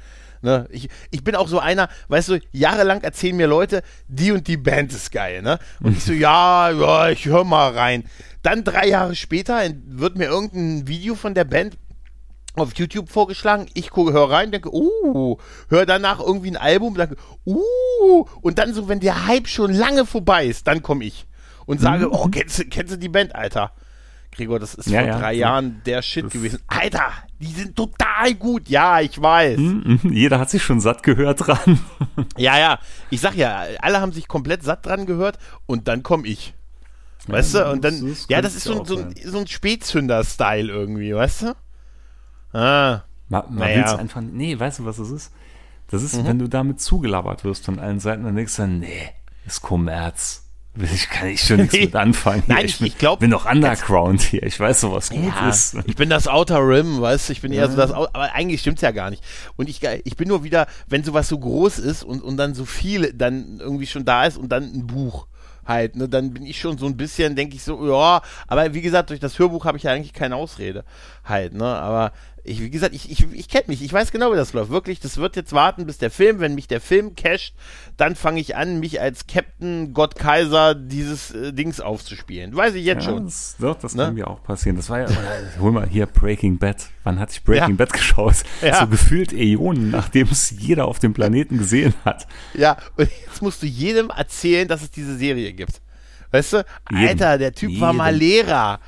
Ne? Ich, ich bin auch so einer, weißt du, jahrelang erzählen mir Leute, die und die Band ist geil, ne? Und ich so, ja, ja, ich höre mal rein. Dann drei Jahre später wird mir irgendein Video von der Band auf YouTube vorgeschlagen. Ich gucke, höre rein, denke, uh, höre danach irgendwie ein Album, denke, uh, und dann so, wenn der Hype schon lange vorbei ist, dann komme ich und sage, oh, kennst, du- kennst du die Band, Alter? Gregor, das ist Ja, vor ja, drei so. Jahren der Shit gewesen. Alter, die sind total gut. Ja, ich weiß. Mhm, Jeder hat sich schon satt gehört dran. Ja, ja. Ich sag ja, alle haben sich komplett satt dran gehört und dann komme ich. Weißt Ja, du? Und das- dann, das ja, das ist ja so, so, so ein Spätzünder-Style irgendwie, weißt du? Ah. Man, man Naja. will's einfach, nee, weißt du, was es ist? Das Mhm. ist, wenn du damit zugelabert wirst von allen Seiten, dann denkst du, dann, nee, ist Kommerz. Ich kann ich schon nichts mit anfangen. Nein, ich- bin, ich glaub- bin doch Underground hier. Ich weiß so, was gut Ja, ist. ich bin das Outer Rim, weißt du, ich bin eher so das, aber eigentlich stimmt's ja gar nicht. Und ich, ich bin nur wieder, wenn sowas so groß ist und, und dann so viel dann irgendwie schon da ist und dann ein Buch halt, ne, dann bin ich schon so ein bisschen, denke ich so, ja, aber wie gesagt, durch das Hörbuch habe ich ja eigentlich keine Ausrede halt, ne, aber ich, wie gesagt, ich, ich, ich kenne mich, ich weiß genau, wie das läuft, wirklich, das wird jetzt warten, bis der Film, wenn mich der Film casht, dann fange ich an, mich als Captain Gott Kaiser dieses äh, Dings aufzuspielen, weiß ich jetzt Ja, schon. das, doch, das Ne? kann mir auch passieren. Das war ja, hol mal hier Breaking Bad. Wann hatte ich Breaking Ja. Bad geschaut? Ja. So gefühlt Äonen, nachdem es jeder auf dem Planeten gesehen hat. Ja, und jetzt musst du jedem erzählen, dass es diese Serie gibt. Weißt du? Alter, der Typ war mal. Lehrer.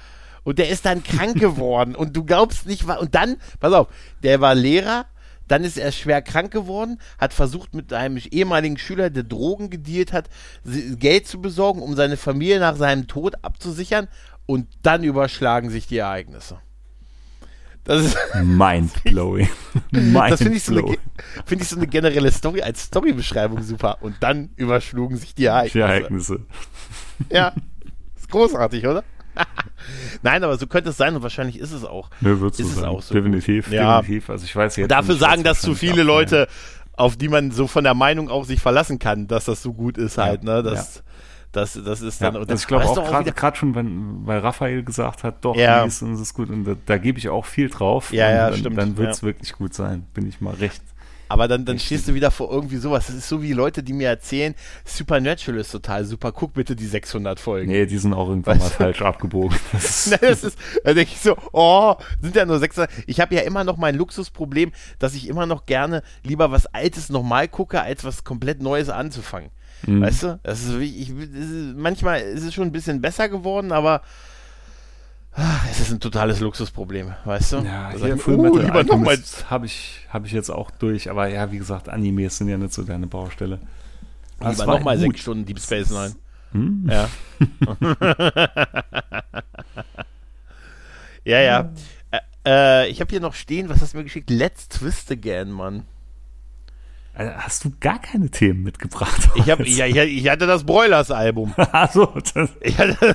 Und der ist dann krank geworden. Und du glaubst nicht, und dann, pass auf, der war Lehrer, dann ist er schwer krank geworden, hat versucht mit einem ehemaligen Schüler, der Drogen gedealt hat, Geld zu besorgen, um seine Familie nach seinem Tod abzusichern. Und dann überschlagen sich die Ereignisse. Das ist, Mindblowing. das finde ich, so eine, find ich so eine generelle Story als Storybeschreibung super. Und dann überschlugen sich die Die Ereignisse. Ereignisse. Ja, ist großartig, oder? Nein, aber so könnte es sein und wahrscheinlich ist es auch. Ne, wird so sein. auch so definitiv, Ja. definitiv. Also ich weiß jetzt. Dafür sagen weiß das zu viele Leute, auf die man so von der Meinung auch sich verlassen kann, dass das so gut ist halt, ne? Das, das, das ist Ja, dann. und also ich glaube auch gerade schon, wenn, weil Raphael gesagt hat, doch, Ja. und es ist gut und da, da gebe ich auch viel drauf. Ja, ja, dann, stimmt, Dann wird es ja. wirklich gut sein, bin ich mal recht. Aber dann, dann stehst du wieder vor irgendwie sowas. Das ist so wie Leute, die mir erzählen, Supernatural ist total super. Guck bitte die 600 Folgen. Nee, die sind auch irgendwann Weißt mal falsch abgebogen. Das Nein, das ist, da denke ich so, oh, sind ja nur 600. Ich habe ja immer noch mein Luxusproblem, dass ich immer noch gerne lieber was Altes nochmal gucke, als was komplett Neues anzufangen. Mhm. Weißt du? Das ist, ich, manchmal ist es schon ein bisschen besser geworden, aber ah, es ist ein totales Luxusproblem, weißt du? Ja, sag hier Full Metal lieber habe ich, hab ich jetzt auch durch, aber ja, wie gesagt, Animes sind ja nicht so deine Baustelle. Das Lieber nochmal sechs Stunden Deep Space Nine. Hm? Ja. ja, ja. Äh, äh, ich habe hier noch stehen, was hast du mir geschickt? Let's Twist Again, Mann. Also hast du gar keine Themen mitgebracht? Ich, hab, ich, ich, hatte das Broilers-Album. also, das,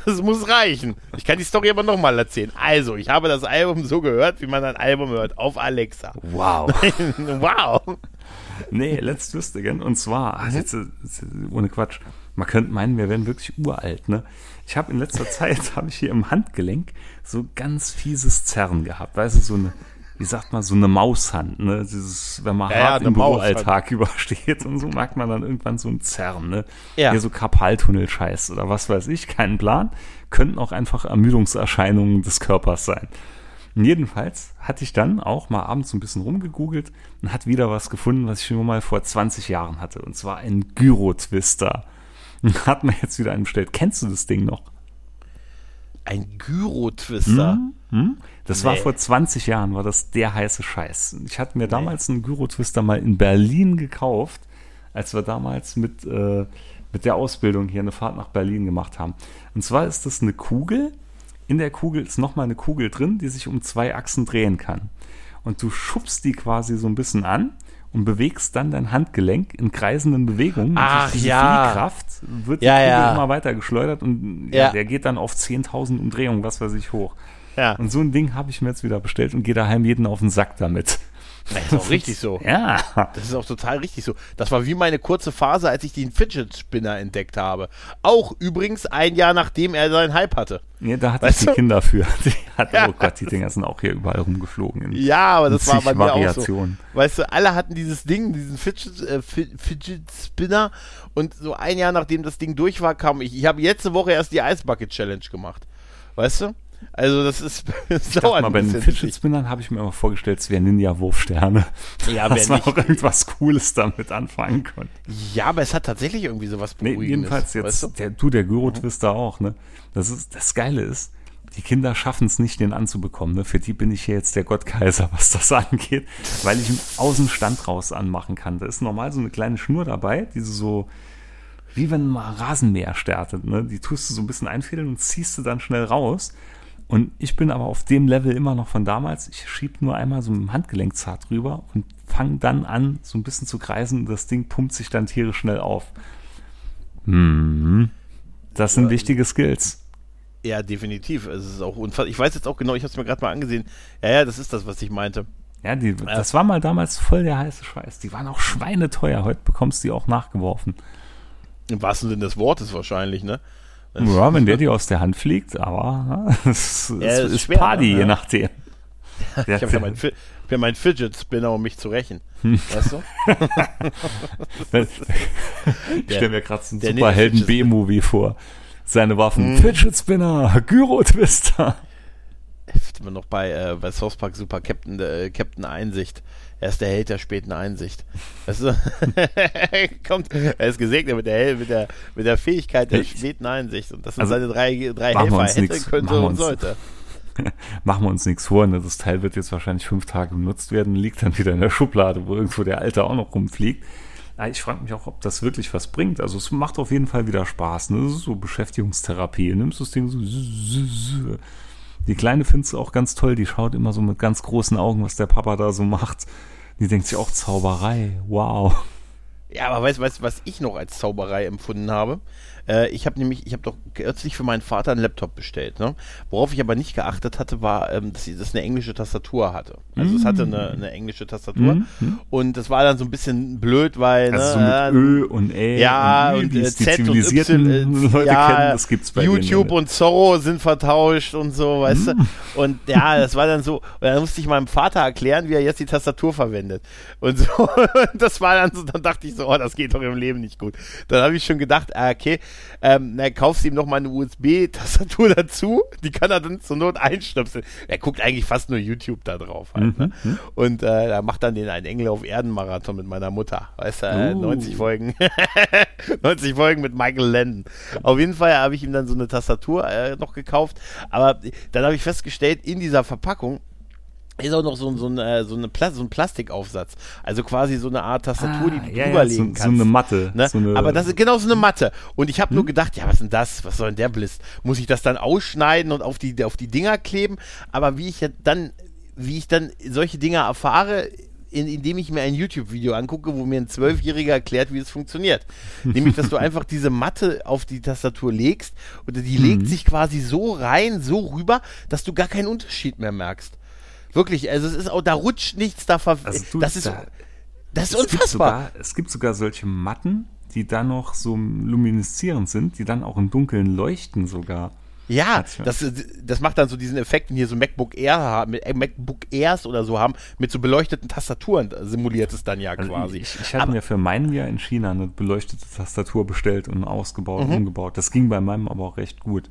das muss reichen. Ich kann die Story aber nochmal erzählen. Also, ich habe das Album so gehört, wie man ein Album hört, auf Alexa. wow. wow. Nee, Let's Twist Again. Und zwar, ach, jetzt, jetzt, ohne Quatsch, man könnte meinen, wir wären wirklich uralt, ne? Ich habe in letzter Zeit, habe ich hier im Handgelenk so ganz fieses Zerren gehabt. Weißt du, so eine, wie sagt man, so eine Maushand, ne? Dieses, wenn man Ja, ja, hart eine im Maus Büroalltag übersteht und so, merkt man dann irgendwann so ein Zerren, ne? Ja. Hier so Karpaltunnel-Scheiß oder was weiß ich, keinen Plan. Könnten auch einfach Ermüdungserscheinungen des Körpers sein. Und Jedenfalls hatte ich dann auch mal abends so ein bisschen rumgegoogelt und hat wieder was gefunden, was ich schon mal vor 20 Jahren hatte. Und zwar ein Gyro-Twister. Hat man jetzt wieder einen bestellt. Kennst du das Ding noch? Ein Gyro-Twister. Hm? Das war Nee. vor 20 Jahren, war das der heiße Scheiß. Ich hatte mir damals einen Gyro-Twister mal in Berlin gekauft, als wir damals mit, äh, mit der Ausbildung hier eine Fahrt nach Berlin gemacht haben. Und zwar ist das eine Kugel. In der Kugel ist nochmal eine Kugel drin, die sich um zwei Achsen drehen kann. Und du schubst die quasi so ein bisschen an und bewegst dann dein Handgelenk in kreisenden Bewegungen. Ach, diese ja. Fliehkraft wird die Ja, ja. immer weiter geschleudert und ja, der geht dann auf 10.000 Umdrehungen, was weiß ich, hoch. Ja. Und so ein Ding habe ich mir jetzt wieder bestellt und gehe daheim jeden auf den Sack damit. Das ist auch richtig so. Ja. Das ist auch total richtig so. Das war wie meine kurze Phase, als ich den Fidget Spinner entdeckt habe. Auch übrigens ein Jahr nachdem er seinen Hype hatte. ja da hatte Weißt ich die du? Kinder für. Die hat, Ja. Oh Gott, die Dinger sind auch hier überall rumgeflogen. Ja, aber das war bei mir auch so. Weißt du, alle hatten dieses Ding, diesen Fidget, äh, Fi- Fidget Spinner und so ein Jahr nachdem das Ding durch war, kam ich. Ich habe letzte Woche erst die Ice Bucket Challenge gemacht. Weißt du? Also das ist das Ich dauert mal, ein bei den. Fidget Spinnern habe ich mir immer vorgestellt, es wären Ninja-Wurfsterne. Ja, Dass man auch nicht. irgendwas Cooles damit anfangen konnte. Ja, aber es hat tatsächlich irgendwie sowas Nee, Beruhigendes. jedenfalls jetzt, Weißt du? der, du, der Gyro-Twister auch, ne? Das ist, das Geile ist, die Kinder schaffen es nicht, den anzubekommen, ne? Für die bin ich hier jetzt der Gottkaiser, was das angeht, weil ich ihn aus dem Stand raus anmachen kann. Da ist normal so eine kleine Schnur dabei, die so, wie wenn man Rasenmäher startet, ne? Die tust du so ein bisschen einfädeln und ziehst du dann schnell raus. Und ich bin aber auf dem Level immer noch von damals. Ich schieb nur einmal so mit dem Handgelenk zart drüber und fange dann an, so ein bisschen zu kreisen. Das Ding pumpt sich dann tierisch schnell auf. Hm. Das sind wichtige Skills. Ja, definitiv. Es ist auch unfassbar. Ich weiß jetzt auch genau, ich habe es mir gerade mal angesehen. Ja, ja, das ist das, was ich meinte. Ja, die, das war mal damals voll der heiße Scheiß. Die waren auch schweineteuer. Heute bekommst du die auch nachgeworfen. Im wahrsten Sinne des Wortes wahrscheinlich, ne? Ja, wenn der dir aus der Hand fliegt, aber ja, es, Ja, es ist ist schwer, Party, ne? je Ja. nachdem. Der- Ich habe ja mein, Fi- hab ja mein Fidget Spinner, um mich zu rächen. Weißt du? ich stelle mir gerade so einen Superhelden. B-Movie vor. Seine Waffen, Mhm. Fidget Spinner, Gyro-Twister. Ist immer noch bei, äh, bei South Park Super Captain, äh, Captain Einsicht. Er ist der Held der späten Einsicht. Weißt du? Kommt, er ist gesegnet mit der, Hel mit der, mit der Fähigkeit der späten Einsicht. Und das sind Also, seine drei, drei Helfer. uns Hätte, nix- könnte machen wir und uns- sollte. Machen wir uns nichts vor, ne? das Teil wird jetzt wahrscheinlich fünf Tage benutzt werden, liegt dann wieder in der Schublade, wo irgendwo der Alte auch noch rumfliegt. Ich frage mich auch, ob das wirklich was bringt. Also es macht auf jeden Fall wieder Spaß. Ne? Das ist so Beschäftigungstherapie. Nimmst du das Ding so. Die Kleine findest du auch ganz toll. Die schaut immer so mit ganz großen Augen, was der Papa da so macht. Die denkt sich auch Zauberei. Wow. Ja, aber weißt du, was ich noch als Zauberei empfunden habe? Äh, ich habe nämlich, ich habe doch kürzlich für meinen Vater einen Laptop bestellt. Ne? Worauf ich aber nicht geachtet hatte, war, ähm, dass das eine englische Tastatur hatte. Also es hatte eine, eine englische Tastatur. Mhm, mhm. Und das war dann so ein bisschen blöd, weil Also so ne, mit Ö und Ä ja, und Ü, und äh, Z und Y, äh, Leute ja, kennen, das gibt's bei YouTube und Zorro sind vertauscht und so, weißt Mm. du? Und ja, das war dann so, und dann musste ich meinem Vater erklären, wie er jetzt die Tastatur verwendet. Und so, das war dann so, dann dachte ich so, oh, das geht doch im Leben nicht gut. Dann habe ich schon gedacht, ah, okay, ähm, na, kaufst ihm noch mal eine USB-Tastatur dazu, die kann er dann zur Not einstöpseln. Er guckt eigentlich fast nur YouTube da drauf halt, ne? Mhm. Und äh, da macht dann den einen Engel auf Erden Marathon mit meiner Mutter. Weißt du, äh, Uh. 90 Folgen. 90 Folgen mit Michael Landon. Auf jeden Fall habe ich ihm dann so eine Tastatur äh, noch gekauft. Aber dann habe ich festgestellt, in dieser Verpackung ist auch noch so, ein- so, ein, äh, so, eine Pla so ein Plastikaufsatz. Also quasi so eine Art Tastatur, die du Ah, ja, ja, drüberlegen so, kannst. so eine Matte. Ne? So eine, Hm? aber das ist genau so eine Matte. Und ich habe nur gedacht, ja, was ist denn das? Was soll denn der Bliss? Muss ich das dann ausschneiden und auf die, auf die Dinger kleben? Aber wie ich ja dann, wie ich dann solche Dinger erfahre, in, indem ich mir ein YouTube-Video angucke, wo mir ein Zwölfjähriger erklärt, wie es funktioniert. Nämlich, dass du einfach diese Matte auf die Tastatur legst und die legt Mhm. sich quasi so rein, so rüber, dass du gar keinen Unterschied mehr merkst. Wirklich, also es ist auch, da rutscht nichts, da ver Also du, das ist, da- das ist Es gibt, unfassbar. sogar, es gibt sogar solche Matten, die dann noch so lumineszierend sind, die dann auch im Dunkeln leuchten sogar. Ja, das, das macht dann so diesen Effekt, den hier so MacBook Air haben, mit, äh, MacBook Airs oder so haben, mit so beleuchteten Tastaturen simuliert es dann ja Also quasi. Ich, ich hatte mir für meinen ja in China eine beleuchtete Tastatur bestellt und ausgebaut, Mhm. umgebaut. Das ging bei meinem aber auch recht gut.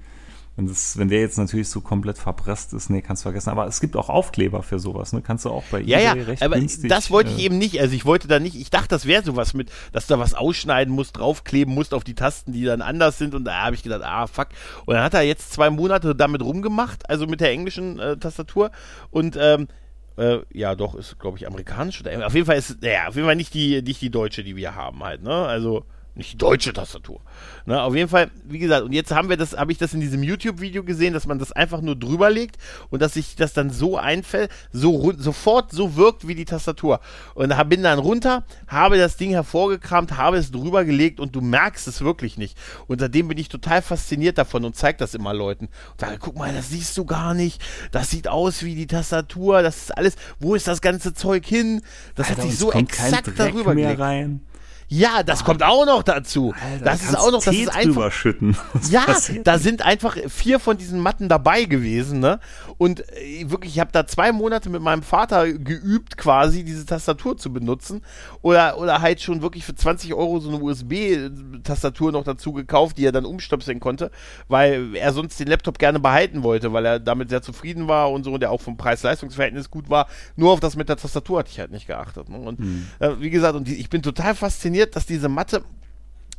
Und das, wenn der jetzt natürlich so komplett verpresst ist, nee, kannst du vergessen. Aber es gibt auch Aufkleber für sowas, ne? Kannst du auch bei Ja, ja, eBay recht aber günstig. das wollte ich äh, eben nicht. Also ich wollte da nicht, ich dachte, das wäre sowas mit, dass du da was ausschneiden musst, draufkleben musst auf die Tasten, die dann anders sind. Und da habe ich gedacht, ah, fuck. Und dann hat er jetzt zwei Monate damit rumgemacht, also mit der englischen äh, Tastatur. Und ähm, äh, ja, doch, ist, glaube ich, amerikanisch oder auf jeden Fall ist, ja, auf jeden Fall nicht die, nicht die deutsche, die wir haben halt, ne? Also nicht die deutsche Tastatur. Ne, auf jeden Fall, wie gesagt, und jetzt haben wir das, habe ich das in diesem YouTube-Video gesehen, dass man das einfach nur drüber legt und dass sich das dann so einfällt, so sofort so wirkt wie die Tastatur. Und da bin dann runter, habe das Ding hervorgekramt, habe es drüber gelegt und du merkst es wirklich nicht. Und seitdem bin ich total fasziniert davon und zeige das immer Leuten. Und sage, guck mal, das siehst du gar nicht. Das sieht aus wie die Tastatur, das ist alles, wo ist das ganze Zeug hin? Das Alter, hat sich so exakt darüber gelegt. rein. Ja, das kommt auch noch dazu. Alter, das da ist auch noch, das Tee ist einfach. schütten. Ja, da sind einfach vier von diesen Matten dabei gewesen, ne? Und äh, wirklich, ich habe da zwei Monate mit meinem Vater geübt, quasi diese Tastatur zu benutzen. Oder, oder halt schon wirklich für 20 Euro so eine USB-Tastatur noch dazu gekauft, die er dann umstöpseln konnte, weil er sonst den Laptop gerne behalten wollte, weil er damit sehr zufrieden war und so und der auch vom Preis-Leistungs-Verhältnis gut war. Nur auf das mit der Tastatur hatte ich halt nicht geachtet. Ne? Und äh, wie gesagt, und die, ich bin total fasziniert, dass diese Matte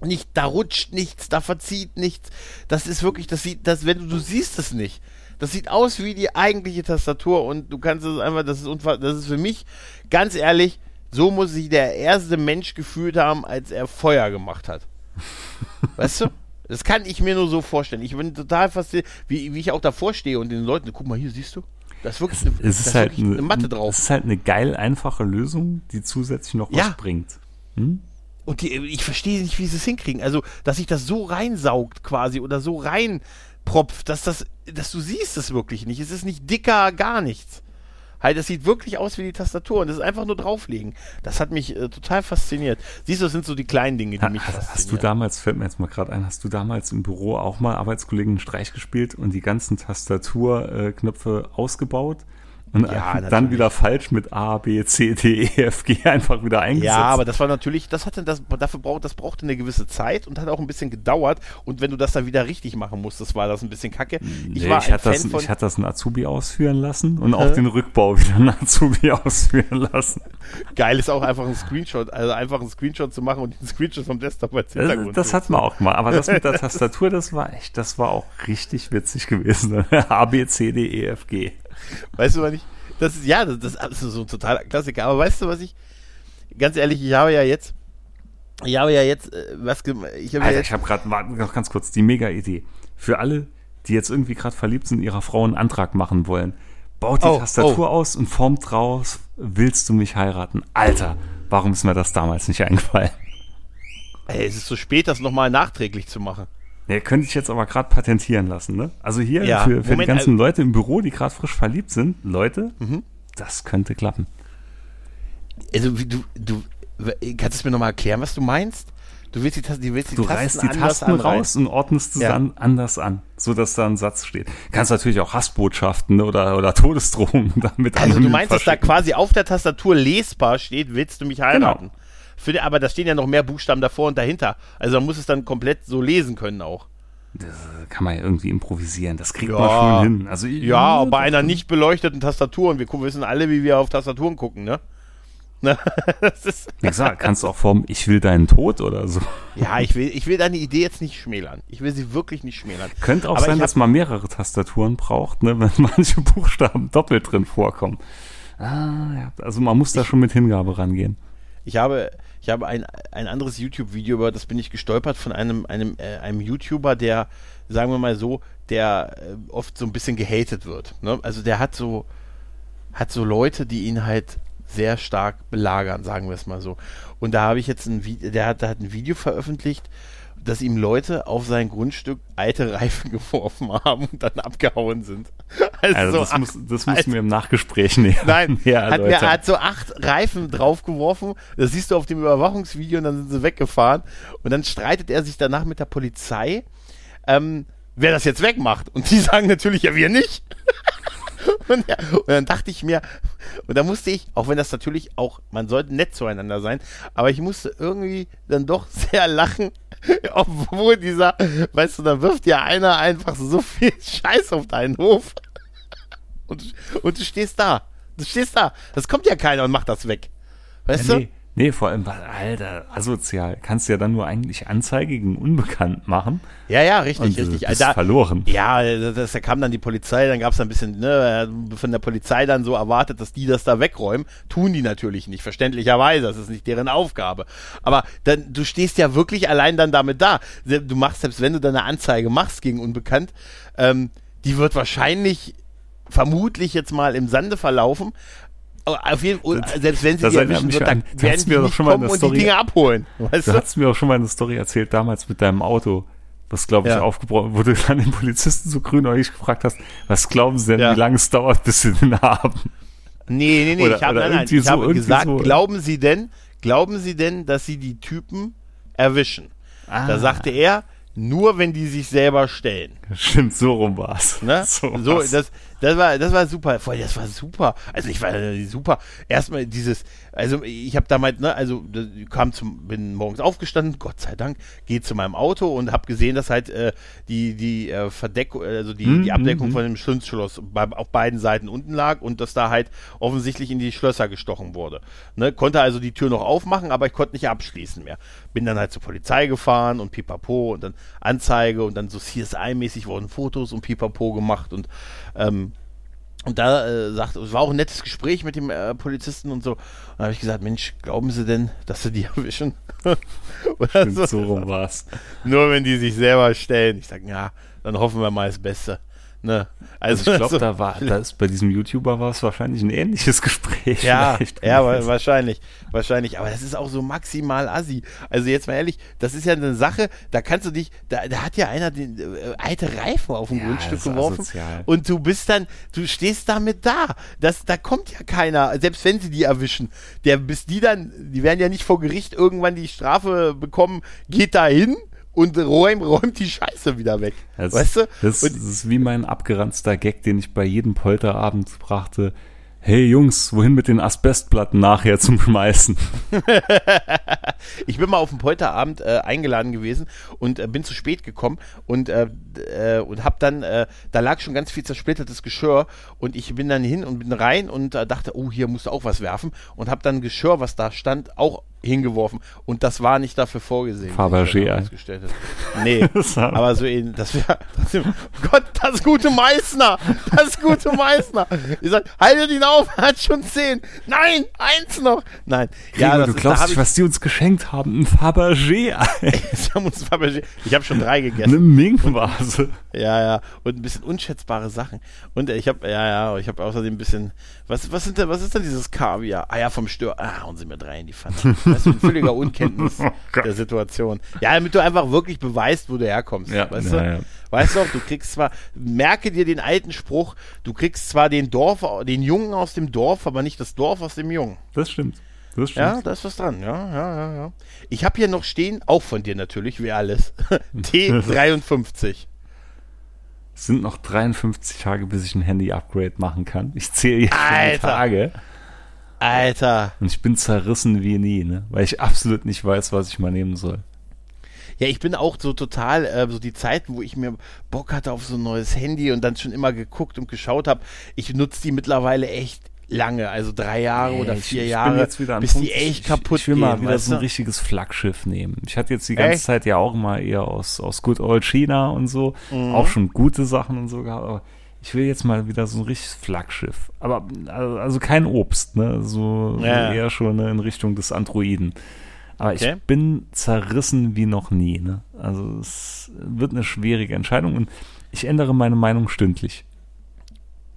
nicht, da rutscht nichts, da verzieht nichts. Das ist wirklich, das sieht, das, wenn du, du siehst es nicht. Das sieht aus wie die eigentliche Tastatur und du kannst es einfach, das ist unfassbar, das ist für mich, ganz ehrlich, so muss sich der erste Mensch gefühlt haben, als er Feuer gemacht hat. Weißt du? Das kann ich mir nur so vorstellen. Ich bin total fasziniert, wie, wie ich auch davor stehe und den Leuten, guck mal hier, siehst du? Da ist wirklich, eine, es ist halt wirklich eine Matte drauf. Es ist halt eine geil einfache Lösung, die zusätzlich noch Ja. was bringt. Und die, ich verstehe nicht, wie sie es hinkriegen. Also, dass sich das so reinsaugt quasi oder so reinpropft, dass das, dass du siehst es wirklich nicht. Es ist nicht dicker, gar nichts. Halt, das sieht wirklich aus wie die Tastatur und das ist einfach nur drauflegen. Das hat mich äh, total fasziniert. Siehst du, das sind so die kleinen Dinge, die Ha, mich hast, faszinieren. hast du damals, fällt mir jetzt mal gerade ein, hast du damals im Büro auch mal Arbeitskollegen einen Streich gespielt und die ganzen Tastaturknöpfe ausgebaut und Ja, dann wieder falsch mit A, B, C, D, E, F, G einfach wieder eingesetzt? Ja, aber das war natürlich, das hatte das, dafür braucht, das brauchte eine gewisse Zeit und hat auch ein bisschen gedauert. Und wenn du das dann wieder richtig machen musstest, war das ein bisschen kacke. Nee, Ich ich, war ein hatte das, von, ich hatte das einen Azubi ausführen lassen und auch den Rückbau wieder einen Azubi ausführen lassen. geil ist auch einfach ein Screenshot, also einfach einen Screenshot zu machen und den Screenshot vom Desktop als Das, Hintergrund. das zu- hat man auch mal. Aber das mit der Tastatur, das war echt, das war auch richtig witzig gewesen. A, B, C, D, E, F, G. Weißt du, was ich. Das ist, ja, das, das ist so ein totaler Klassiker. Aber weißt du, was ich. Ganz ehrlich, ich habe ja jetzt. Ich habe ja jetzt. Äh, was Ich habe ja ich habe gerade noch ganz kurz die Mega-Idee. Für alle, die jetzt irgendwie gerade verliebt sind, ihrer Frau einen Antrag machen wollen. Baut die Oh, Tastatur aus und formt draus, willst du mich heiraten? Alter, warum ist mir das damals nicht eingefallen? Ey, es ist zu spät, das nochmal nachträglich zu machen. Nee, könnte ich jetzt aber gerade patentieren lassen, ne? Also hier Ja, für, für Moment, die ganzen äh, Leute im Büro, die gerade frisch verliebt sind, Leute, Mhm. das könnte klappen. Also, du. du kannst du es mir nochmal erklären, was du meinst? Du willst die, Tas- die, willst die Du Tasten reißt die Tasten raus und ordnest es Ja. dann anders an, so dass da ein Satz steht. Kannst natürlich auch Hassbotschaften oder, oder Todesdrohungen damit Also, du meinst, dass da quasi auf der Tastatur lesbar steht, willst du mich heiraten? Genau. Für aber da stehen ja noch mehr Buchstaben davor und dahinter. Also, man muss es dann komplett so lesen können auch. Das kann man ja irgendwie improvisieren. Das kriegt Ja. man schon hin. Also Ja, bei einer nicht beleuchteten Tastatur und wir wissen alle, wie wir auf Tastaturen gucken, ne? Wie gesagt, kannst du auch formen, ich will deinen Tod oder so. ja, ich will, ich will deine Idee jetzt nicht schmälern. Ich will sie wirklich nicht schmälern. Könnte auch Aber sein, dass man mehrere Tastaturen braucht, ne, wenn manche Buchstaben doppelt drin vorkommen. Ah, ja. Also man muss da schon mit Hingabe rangehen. Ich habe, ich habe ein, ein anderes YouTube-Video, über das bin ich gestolpert von einem, einem, äh, einem YouTuber, der, sagen wir mal so, der äh, oft so ein bisschen gehatet wird. Ne? Also der hat so, hat so Leute, die ihn halt sehr stark belagern, sagen wir es mal so. Und da habe ich jetzt ein Video, der hat, der hat ein Video veröffentlicht, dass ihm Leute auf sein Grundstück alte Reifen geworfen haben und dann abgehauen sind. Also, also das, muss, das müssen wir im Nachgespräch nehmen. Nein, hat mir, er hat so acht Reifen draufgeworfen, das siehst du auf dem Überwachungsvideo und dann sind sie weggefahren und dann streitet er sich danach mit der Polizei, ähm, wer das jetzt wegmacht. Und die sagen natürlich, ja, wir nicht. Und, ja, und, dann dachte ich mir, und da musste ich, auch wenn das natürlich auch, man sollte nett zueinander sein, aber ich musste irgendwie dann doch sehr lachen, obwohl dieser, weißt du, da wirft ja einer einfach so viel Scheiß auf deinen Hof. Und, und du stehst da. Du stehst da. Das kommt ja keiner und macht das weg. Weißt ja, du? Nee, vor allem, Alter, asozial. Kannst du ja dann nur eigentlich Anzeige gegen Unbekannt machen. Ja, ja, richtig, und, richtig. Bist da, verloren. Ja, das, da kam dann die Polizei, dann gab es ein bisschen, ne, von der Polizei dann so erwartet, dass die das da wegräumen. Tun die natürlich nicht, verständlicherweise. Das ist nicht deren Aufgabe. Aber dann, du stehst ja wirklich allein dann damit da. Du machst, selbst wenn du dann eine Anzeige machst gegen Unbekannt, ähm, die wird wahrscheinlich vermutlich jetzt mal im Sande verlaufen, auf jeden Fall, selbst wenn sie das die erwischen wird, dann werden die nicht kommen und die Dinge abholen. Weißt du, hast mir auch schon mal eine Story erzählt, damals mit deinem Auto, was glaube ich ja. aufgebrochen, wo du dann den Polizisten so grünäugig gefragt hast, was glauben sie denn, ja. wie lange es dauert, bis sie den haben? Nee, nee, nee, oder, ich habe nein, nein, ich so, habe gesagt, so. glauben sie denn, glauben sie denn, dass sie die Typen erwischen? Ah. Da sagte er, nur wenn die sich selber stellen. Stimmt, so rum war's. Ne? So, so das, das war, das war super. Voll, das war super. Also ich war super. Erstmal dieses, also ich habe damals, ne, also kam zum, bin morgens aufgestanden, Gott sei Dank, gehe zu meinem Auto und habe gesehen, dass halt äh, die die äh, Verdeckung, also die, mm, die Abdeckung mm, von dem Schlüsselschloss bei, auf beiden Seiten unten lag und dass da halt offensichtlich in die Schlösser gestochen wurde. Ne, konnte also die Tür noch aufmachen, aber ich konnte nicht abschließen mehr. Bin dann halt zur Polizei gefahren und pipapo und dann Anzeige und dann so CSI-mäßig wurden Fotos und pipapo gemacht und ähm, und da äh, sagt, es war auch ein nettes Gespräch mit dem äh, Polizisten und so. Und da habe ich gesagt, Mensch, glauben Sie denn, dass Sie die erwischen? Oder so, so rum war's. Nur wenn die sich selber stellen. Ich sage, ja, dann hoffen wir mal das Beste. Ne? Also, also ich glaube, so, da war, da ist bei diesem YouTuber war es wahrscheinlich ein ähnliches Gespräch. Ja, ja, wahrscheinlich, wahrscheinlich. Aber das ist auch so maximal assi. Also jetzt mal ehrlich, das ist ja eine Sache, da kannst du dich, da, da hat ja einer den äh, alte Reifen auf ein ja, Grundstück geworfen asozial. und du bist dann, du stehst damit da. Das, da kommt ja keiner, selbst wenn sie die erwischen. Der, bis die dann, die werden ja nicht vor Gericht irgendwann die Strafe bekommen, geht da hin und räum, räumt die Scheiße wieder weg. Das, weißt du? Das, das, ist wie mein abgeranzter Gag, den ich bei jedem Polterabend brachte. Hey Jungs, wohin mit den Asbestplatten nachher zum Schmeißen? ich bin mal auf dem Polterabend äh, eingeladen gewesen und äh, bin zu spät gekommen und, äh, äh und hab dann, äh, da lag schon ganz viel zersplittertes Geschirr und ich bin dann hin und bin rein und äh, dachte, oh, hier musst du auch was werfen und hab dann Geschirr, was da stand, auch hingeworfen und das war nicht dafür vorgesehen. Fabergé. Nee, aber so eben, das wäre, Gott, das gute Meißner, das gute Meißner. Ich sag, haltet ihn auf, hat schon zehn. Nein, eins noch. Nein. Gregor, ja, du ist, glaubst nicht, was die uns geschenkt haben? Ein Fabergé. Sie haben uns Fabergé. Ich habe schon drei gegessen. Eine Ming-Vase. Ja, ja. Und ein bisschen unschätzbare Sachen. Und ich habe, ja, ja, ich habe außerdem ein bisschen, was, was, sind denn, was ist denn dieses Kaviar? Ah ja, vom Stör. Ah, hauen Sie mir drei in die Pfanne. Das ist ein völliger Unkenntnis oh der Situation. Ja, damit du einfach wirklich beweist, wo du herkommst. Ja, weißt ja, du? Ja. Weißt du, du kriegst zwar, merke dir den alten Spruch, du kriegst zwar den Dorf, den Jungen aus dem Dorf, aber nicht das Dorf aus dem Jungen. Das stimmt. Das stimmt. Ja, da ist was dran. Ja, ja, ja, ja. Ich habe hier noch stehen, auch von dir natürlich, wie alles. T53. Es sind noch 53 Tage, bis ich ein Handy-Upgrade machen kann. Ich zähle jetzt Alter. Tage. Alter. Und ich bin zerrissen wie nie, ne? Weil ich absolut nicht weiß, was ich mal nehmen soll. Ja, ich bin auch so total, äh, so die Zeiten, wo ich mir Bock hatte auf so ein neues Handy und dann schon immer geguckt und geschaut habe, ich nutze die mittlerweile echt lange, also drei Jahre nee, oder vier ich, Jahre, ich bis Punkt, die echt kaputt Ich, ich will mal wieder so ein richtiges Flaggschiff nehmen. Ich hatte jetzt die ganze echt? Zeit ja auch mal eher aus, aus Good Old China und so, mhm. auch schon gute Sachen und so gehabt, aber ich will jetzt mal wieder so ein richtiges Flaggschiff. Aber also, also kein Obst, ne? So, ja. eher schon in Richtung des Androiden. Aber okay. ich bin zerrissen wie noch nie. Ne? Also es wird eine schwierige Entscheidung und ich ändere meine Meinung stündlich.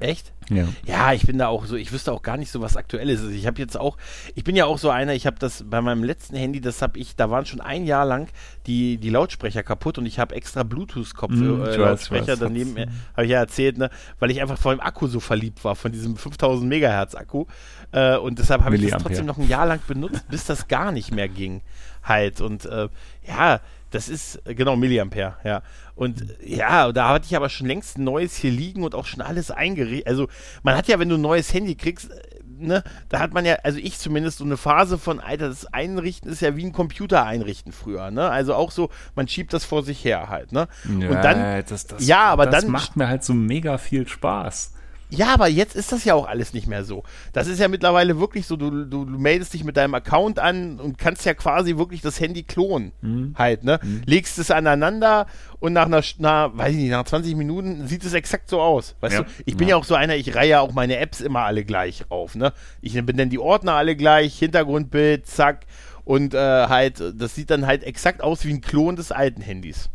Echt? Ja. Ja, ich bin da auch so, ich wüsste auch gar nicht so, was aktuelles ist. Ich habe jetzt auch, ich bin ja auch so einer, ich habe das bei meinem letzten Handy, das habe ich, da waren schon ein Jahr lang die, die Lautsprecher kaputt und ich habe extra Bluetooth-Kopf Mm, äh, daneben, habe ich ja erzählt, ne, weil ich einfach vor dem Akku so verliebt war, von diesem 5000 Megahertz Akku. Äh, und deshalb habe ich das trotzdem noch ein Jahr lang benutzt, bis das gar nicht mehr ging. Halt. Und äh, ja, das ist, äh, genau, Milliampere, ja. Und äh, ja, da hatte ich aber schon längst ein neues hier liegen und auch schon alles eingerichtet. Also, man hat ja, wenn du ein neues Handy kriegst, äh, ne, da hat man ja, also ich zumindest, so eine Phase von, Alter, das Einrichten ist ja wie ein Computer einrichten früher, ne? Also auch so, man schiebt das vor sich her halt, ne? und dann, das, das, ja, aber das dann- macht mir halt so mega viel Spaß. Ja, aber jetzt ist das ja auch alles nicht mehr so. Das ist ja mittlerweile wirklich so, du, du, du meldest dich mit deinem Account an und kannst ja quasi wirklich das Handy klonen. Mhm. Halt, ne? Legst es aneinander und nach einer, na, weiß ich nicht, nach 20 Minuten sieht es exakt so aus. Weißt Ja. du, ich bin ja. Ja. auch so einer, ich reihe ja auch meine Apps immer alle gleich auf, ne? Ich benenne die Ordner alle gleich, Hintergrundbild, zack. Und äh, halt, das sieht dann halt exakt aus wie ein Klon des alten Handys.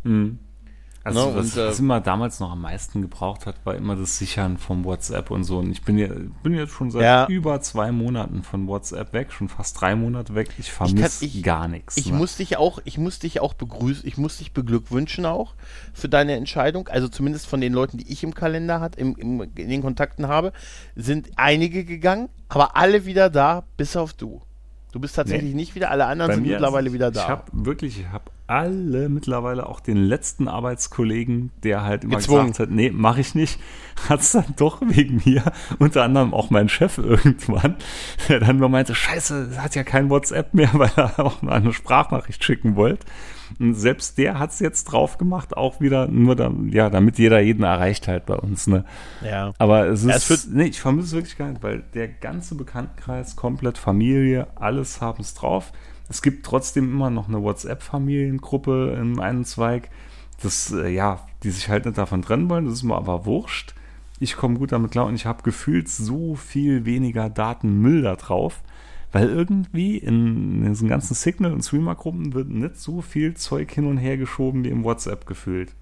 Also Ne, was, und, äh, was immer damals noch am meisten gebraucht hat, war immer das Sichern vom WhatsApp und so. Und ich bin, ja, bin jetzt schon seit Ja. über zwei Monaten von WhatsApp weg, schon fast drei Monate weg. Ich vermisse gar nichts. Ich ne? muss dich auch, ich muss dich auch begrüßen, ich muss dich beglückwünschen auch für deine Entscheidung. Also zumindest von den Leuten, die ich im Kalender hat, im, im, in den Kontakten habe, sind einige gegangen, aber alle wieder da, bis auf du. Du bist tatsächlich Nee. nicht wieder, alle anderen Bei sind mittlerweile ist- wieder da. Ich habe wirklich, ich habe alle mittlerweile, auch den letzten Arbeitskollegen, der halt immer Gezwungen. gesagt hat, nee, mache ich nicht, hat es dann doch wegen mir, unter anderem auch mein Chef irgendwann, der dann nur meinte, scheiße, hat ja kein WhatsApp mehr, weil er auch mal eine Sprachnachricht schicken wollte. Und selbst der hat es jetzt drauf gemacht, auch wieder nur, da, ja, damit jeder jeden erreicht halt bei uns, ne. ja. Aber es Ja, ist, nee, ich vermisse es wirklich gar nicht, weil der ganze Bekanntenkreis, komplett Familie, alles haben es drauf. Es gibt trotzdem immer noch eine WhatsApp-Familiengruppe im einen Zweig, das, äh, ja, die sich halt nicht davon trennen wollen, das ist mir aber wurscht. Ich komme gut damit klar und ich habe gefühlt so viel weniger Datenmüll da drauf, weil irgendwie in diesen ganzen Signal- und Streamer-Gruppen wird nicht so viel Zeug hin und her geschoben wie im WhatsApp gefühlt.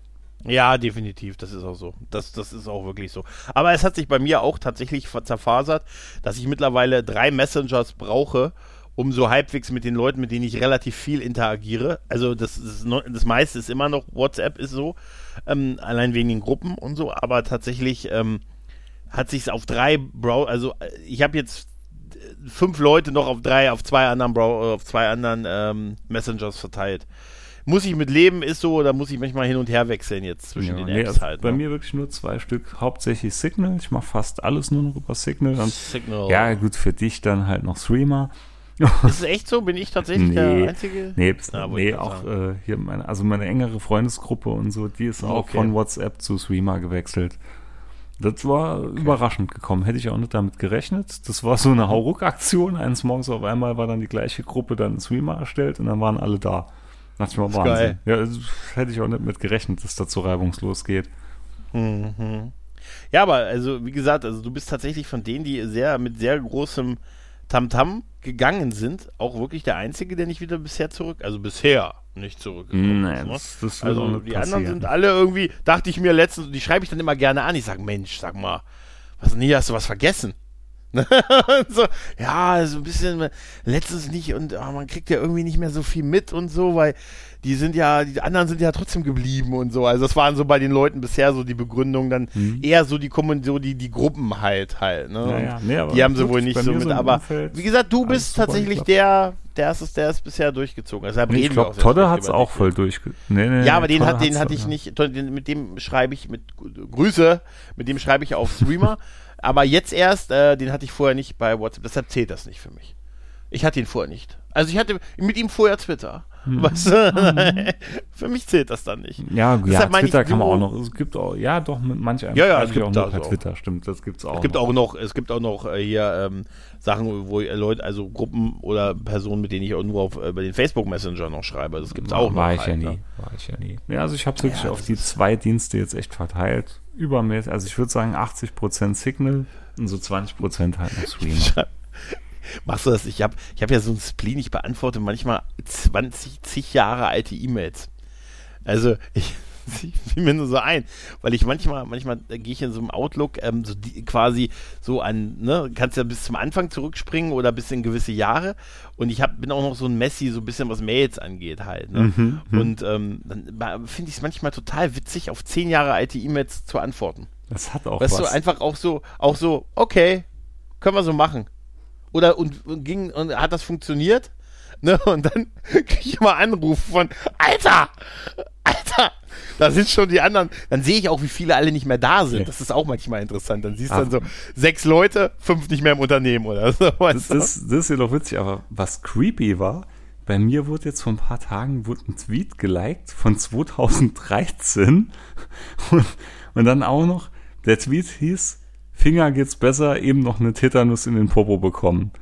Ja, definitiv, das ist auch so. Das, das ist auch wirklich so. Aber es hat sich bei mir auch tatsächlich zerfasert, dass ich mittlerweile drei Messengers brauche, um so halbwegs mit den Leuten, mit denen ich relativ viel interagiere. Also das, neu- das meiste ist immer noch WhatsApp ist so, ähm, allein wegen den Gruppen und so, aber tatsächlich ähm, hat sich auf drei Brow, also äh, ich habe jetzt fünf Leute noch auf drei, auf zwei anderen Brow, auf zwei anderen ähm, Messengers verteilt. Muss ich mit leben, ist so, oder muss ich manchmal hin und her wechseln jetzt zwischen den nee, Apps also halt. Bei ne? mir wirklich nur zwei Stück, hauptsächlich Signal. Ich mache fast alles nur noch über Signal. Und Signal. ja, gut, für dich dann halt noch Streamer. Ist es echt so? Bin ich tatsächlich Nee. der Einzige? Nee, Ja, wollte nee auch äh, hier meine, also meine engere Freundesgruppe und so, die ist auch Okay. von WhatsApp zu Streamer gewechselt. Das war überraschend gekommen. Hätte ich auch nicht damit gerechnet. Das war so eine Hauruck-Aktion. Eines Morgens auf einmal war dann die gleiche Gruppe dann Streamer erstellt und dann waren alle da. Dachte ich mal, Wahnsinn. geil. Ja, das hätte ich auch nicht mit gerechnet, dass das so reibungslos geht. Mhm. Ja, aber also wie gesagt, also du bist tatsächlich von denen, die sehr mit sehr großem Tamtam gegangen sind, auch wirklich der Einzige, der nicht wieder bisher zurück, also bisher nicht zurückgekommen Nee, ist. Ne? das, das Also die anderen sind alle irgendwie, dachte ich mir letztens, die schreibe ich dann immer gerne an. Ich sage, Mensch, sag mal, was nie hast du was vergessen? So, ja, so ein bisschen letztens nicht und ah, man kriegt ja irgendwie nicht mehr so viel mit und so, weil die sind ja, die anderen sind ja trotzdem geblieben und so. Also das waren so bei den Leuten bisher so die Begründungen, dann Mhm. eher so die Kommun- so die, die Gruppen halt halt. Ne? Ja, ja, nee, aber die haben sie wohl nicht so mit, aber Umfeld wie gesagt, du bist tatsächlich der, der ist es, der ist bisher durchgezogen. Also, Nee, ich glaube, Todde hat es auch voll durch. Nee, nee, ja, aber den, hat, den hatte ich nicht, den, mit dem schreibe ich mit Grüße, mit dem schreibe ich auf Streamer. aber jetzt erst, äh, den hatte ich vorher nicht bei WhatsApp, deshalb zählt das nicht für mich. Ich hatte ihn vorher nicht. Also ich hatte mit ihm vorher Twitter. Hm. Was, für mich zählt das dann nicht. Ja, ja meine ich, Twitter kann man du- auch noch. Es gibt auch, ja, doch, mit manch einem Ja, ja, es gibt auch per so. Twitter, stimmt, das gibt's auch. Es gibt noch. auch noch, es gibt auch noch äh, hier ähm, Sachen, wo äh, Leute, also Gruppen oder Personen, mit denen ich auch nur auf äh, bei den Facebook Messenger noch schreibe. Das gibt's auch noch. War ich halt, ja nie. War ich ja nie. Ja, also ich habe wirklich Ja, auf die zwei Dienste jetzt echt verteilt. Übermäßig. Also ich würde sagen 80% Signal und so 20% halt noch Streamer. Machst du das? Ich habe ich hab ja so ein Spleen, ich beantworte manchmal 20, zig Jahre alte E-Mails. Also ich, fiel mir nur so ein, weil ich manchmal, manchmal gehe ich in so einem Outlook ähm, so die, quasi so an, ne, kannst ja bis zum Anfang zurückspringen oder bis in gewisse Jahre und ich hab, bin auch noch so ein Messi, so ein bisschen was Mails angeht halt. Ne? Mhm, mhm. und ähm, dann finde ich es manchmal total witzig, auf zehn Jahre alte E-Mails zu antworten. Das hat auch Weißt was. du, einfach auch so, auch so, okay, können wir so machen. Oder und, und ging und hat das funktioniert? Ne? Und dann kriege ich immer Anrufe von Alter! Alter! Da sind schon die anderen. Dann sehe ich auch, wie viele alle nicht mehr da sind. Das ist auch manchmal interessant. Dann siehst du Ah. dann so sechs Leute, fünf nicht mehr im Unternehmen oder so. das, das, das ist ja doch witzig, aber was creepy war, bei mir wurde jetzt vor ein paar Tagen wurde ein Tweet geliked von 2013 und, und dann auch noch, der Tweet hieß, Finger geht's besser, eben noch eine Tetanus in den Popo bekommen.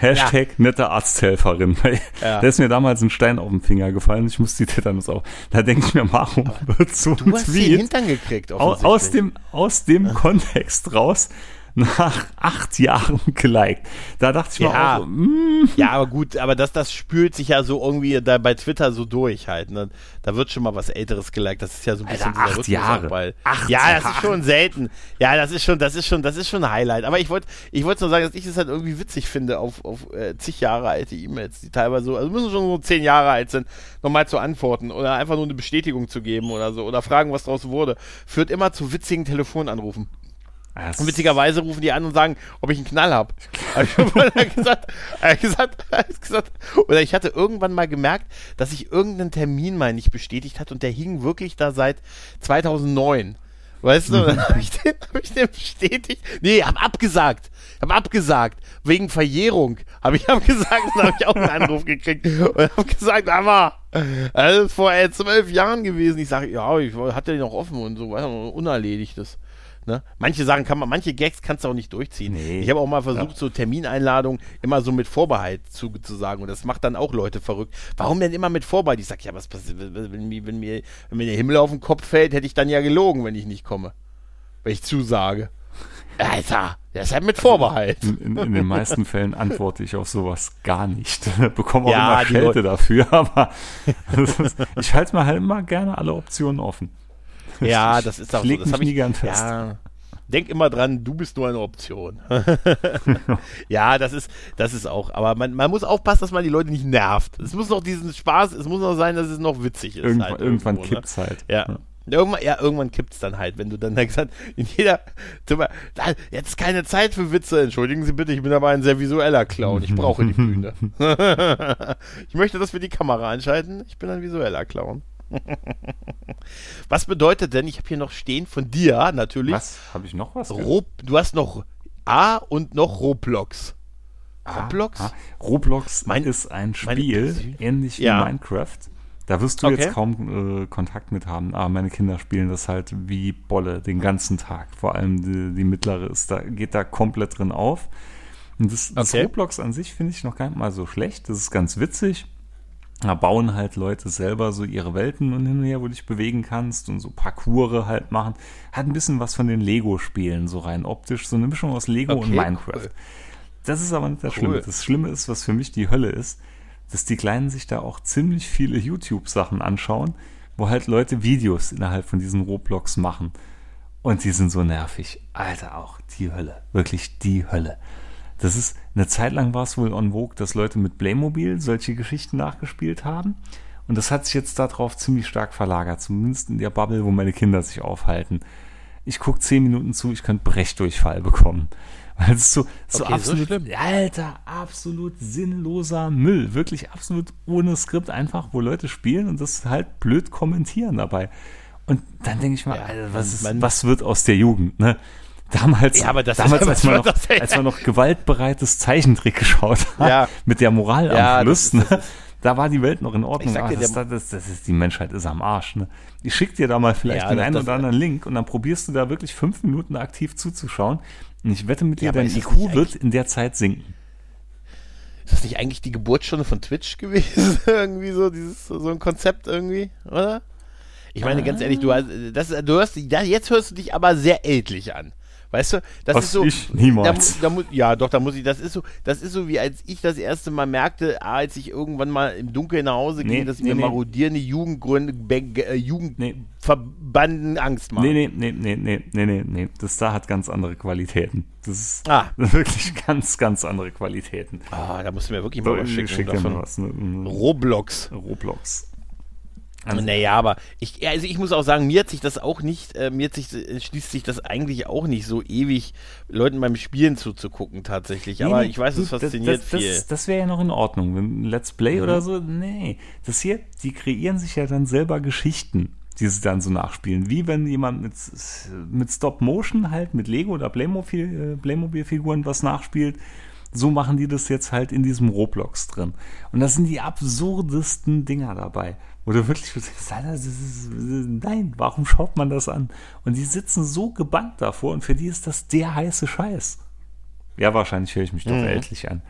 Hashtag nette Arzthelferin. Ja. Da ist mir damals ein Stein auf den Finger gefallen, ich musste die Tetanus auch. Da denke ich mir, warum wird so ein Du hast den Tweet Hintern gekriegt, au- aus offensichtlich. dem, aus dem Kontext raus nach acht Jahren geliked. Da dachte ich Ja. mir auch, so, mm, Ja, aber gut, aber das, das spült sich ja so irgendwie da bei Twitter so durch halt. Ne? Da wird schon mal was Älteres geliked. Das ist ja so ein bisschen Alter, dieser acht Rhythmus Jahre. auch bei- Acht ja, das Jahre. ist schon selten. Ja, das ist schon, das ist schon, das ist schon ein Highlight. Aber ich wollte, ich wollte nur sagen, dass ich es halt irgendwie witzig finde auf, auf äh, zig Jahre alte E-Mails, die teilweise so, also müssen schon so zehn Jahre alt sind, nochmal zu antworten oder einfach nur eine Bestätigung zu geben oder so oder fragen, was draus wurde, führt immer zu witzigen Telefonanrufen. Das- Und witzigerweise rufen die an und sagen, ob ich einen Knall habe. er hat gesagt, hat gesagt, gesagt, oder ich hatte irgendwann mal gemerkt, dass ich irgendeinen Termin mal nicht bestätigt hat und der hing wirklich da seit 2009. Weißt du, dann habe ich, den- hab ich den bestätigt. Nee, hab abgesagt. Hab abgesagt. Wegen Verjährung. Habe ich abgesagt und dann habe ich auch einen Anruf gekriegt. Und hab gesagt, aber, das ist vor äh, zwölf Jahren gewesen. Ich sage, ja, ich hatte den noch offen und so, weißt du, unerledigtes. Ne? Manche Sachen kann man, manche Gags kannst du auch nicht durchziehen. Nee. Ich habe auch mal versucht, so Termineinladungen immer so mit Vorbehalt zu, zu sagen. Und das macht dann auch Leute verrückt. Warum denn immer mit Vorbehalt? Ich sag, ja, was passiert, wenn, mir- wenn, mir, wenn mir der Himmel auf den Kopf fällt, hätte ich dann ja gelogen, wenn ich nicht komme. Wenn ich zusage. Alter, das ist halt mit Vorbehalt. in, in, in den meisten Fällen antworte ich auf sowas gar nicht. Bekomme auch Ja, immer Schelte dafür, aber ist, ich halte mir halt immer gerne alle Optionen offen. Ja, das ist auch so. Das mich hab ich nie gern fest. Ja. Denk immer dran, du bist nur eine Option. ja, das ist, das ist auch. Aber man, man muss aufpassen, dass man die Leute nicht nervt. Es muss noch diesen Spaß, es muss noch sein, dass es noch witzig ist. Irgendwann, halt irgendwann irgendwo, ne? kippt's halt. Ja. Irgendwann, ja, irgendwann kippt es dann halt, wenn du dann gesagt in jeder, da, jetzt ist keine Zeit für Witze, entschuldigen Sie bitte, ich bin aber ein sehr visueller Clown, ich brauche die Bühne. ich möchte, dass wir die Kamera einschalten, ich bin ein visueller Clown. Was bedeutet denn, ich habe hier noch stehen von dir natürlich, Was? Habe ich noch was? Rob, du hast noch A und noch Roblox. Ah, Roblox? ah. Roblox Mein- ist ein meine Spiel, Persön- ähnlich wie Ja. Minecraft. Da wirst du Okay. jetzt kaum äh, Kontakt mit haben, aber meine Kinder spielen das halt wie Bolle den ganzen Tag. Vor allem die, die mittlere ist da, geht da komplett drin auf. Und das, das Okay. Roblox an sich finde ich noch gar nicht mal so schlecht. Das ist ganz witzig. Da bauen halt Leute selber so ihre Welten und hin und her, wo du dich bewegen kannst und so Parcours halt machen. Hat ein bisschen was von den Lego-Spielen, so rein optisch. So eine Mischung aus Lego und Okay, Minecraft. cool. Das ist aber nicht das Cool. Schlimme. Das Schlimme ist, was für mich die Hölle ist, dass die Kleinen sich da auch ziemlich viele YouTube-Sachen anschauen, wo halt Leute Videos innerhalb von diesen Roblox machen. Und die sind so nervig. Alter, auch die Hölle. Wirklich die Hölle. Das ist, eine Zeit lang war es wohl on vogue, dass Leute mit Playmobil solche Geschichten nachgespielt haben. Und das hat sich jetzt darauf ziemlich stark verlagert, zumindest in der Bubble, wo meine Kinder sich aufhalten. Ich gucke zehn Minuten zu, ich könnte Brechdurchfall bekommen. Weil es so, so Okay, so absolut, schlimm. alter, absolut sinnloser Müll. Wirklich absolut ohne Skript einfach, wo Leute spielen und das halt blöd kommentieren dabei. Und dann denke ich mal, Ja, Alter, was, ist, was wird aus der Jugend, ne? Damals, Ja, das damals als, man noch, der- als man noch gewaltbereites Zeichentrick geschaut hat, Ja. mit der Moral am das Fluss, ne? da war die Welt noch in Ordnung. Sag aber dir, das, das, das ist, die Menschheit ist am Arsch. Ne? Ich schick dir da mal vielleicht den das- einen das- oder anderen Link und dann probierst du da wirklich fünf Minuten aktiv zuzuschauen. Und ich wette mit dir, dein das IQ wird in der Zeit sinken. Ist das nicht eigentlich die Geburtsstunde von Twitch gewesen? irgendwie so, dieses, so ein Konzept irgendwie, oder? Ich meine, ganz ehrlich, du hast, das, du hörst, ja, jetzt hörst du dich aber sehr ältlich an. Weißt du, das Was ist so. ich niemals. Da, da, ja, doch, da muss ich, das ist so, das ist so wie als ich das erste Mal merkte, ah, als ich irgendwann mal im Dunkeln nach Hause Nee, ging, dass nee, mir nee. marodierende Jugendgründe, äh, Nee. Jugendverbanden Angst machen. Nee, nee, nee, nee, nee, nee, nee, nee. Das da hat ganz andere Qualitäten. Das ist Ah. wirklich ganz, ganz andere Qualitäten. Ah, da musst du mir wirklich mal was schicken schick davon. was. Ne? Roblox. Roblox. Also, Naja, aber ich, also ich muss auch sagen, mir hat sich das auch nicht, äh, mir hat sich, äh, schließt sich das eigentlich auch nicht so ewig, Leuten beim Spielen zuzugucken tatsächlich. Nee, aber nee, ich weiß, es fasziniert das, das, viel. Mhm. Das, das wäre ja noch in Ordnung. Wenn Let's Play oder so, nee. Das hier, die kreieren sich ja dann selber Geschichten, die sie dann so nachspielen. Wie wenn jemand mit, mit Stop Motion halt, mit Lego oder Playmobil, äh, Playmobil-Figuren was nachspielt. So machen die das jetzt halt in diesem Roblox drin. Und da sind die absurdesten Dinger dabei. Du wirklich nein, warum schaut man das an? Und die sitzen so gebannt davor und für die ist das der heiße Scheiß. Ja, wahrscheinlich höre ich mich doch Mhm. ältlich an.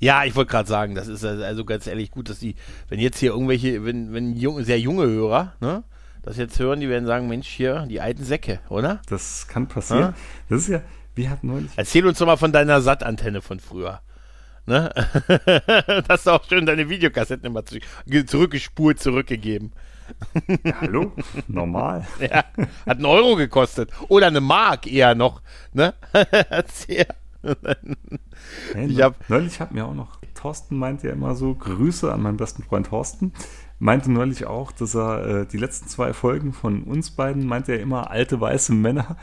Ja, ich wollte gerade sagen, das ist also ganz ehrlich gut, dass die, wenn jetzt hier irgendwelche, wenn, wenn jung, sehr junge Hörer, ne, das jetzt hören, die werden sagen, Mensch, hier, die alten Säcke, oder? Das kann passieren. Ja? Das ist ja, wir hatten neulich. Erzähl uns doch mal von deiner Sattantenne von früher. Ne? Hast du auch schön deine Videokassetten immer zu, ge- zurückgespult, zurückgegeben. Ja, hallo? Normal. Ja, hat einen Euro gekostet. Oder eine Mark eher noch. Ne? Ich hab- neulich hat mir auch noch, Thorsten meinte ja immer so, Grüße an meinen besten Freund Thorsten. Meinte neulich auch, dass er äh, die letzten zwei Folgen von uns beiden, meinte er immer alte weiße Männer,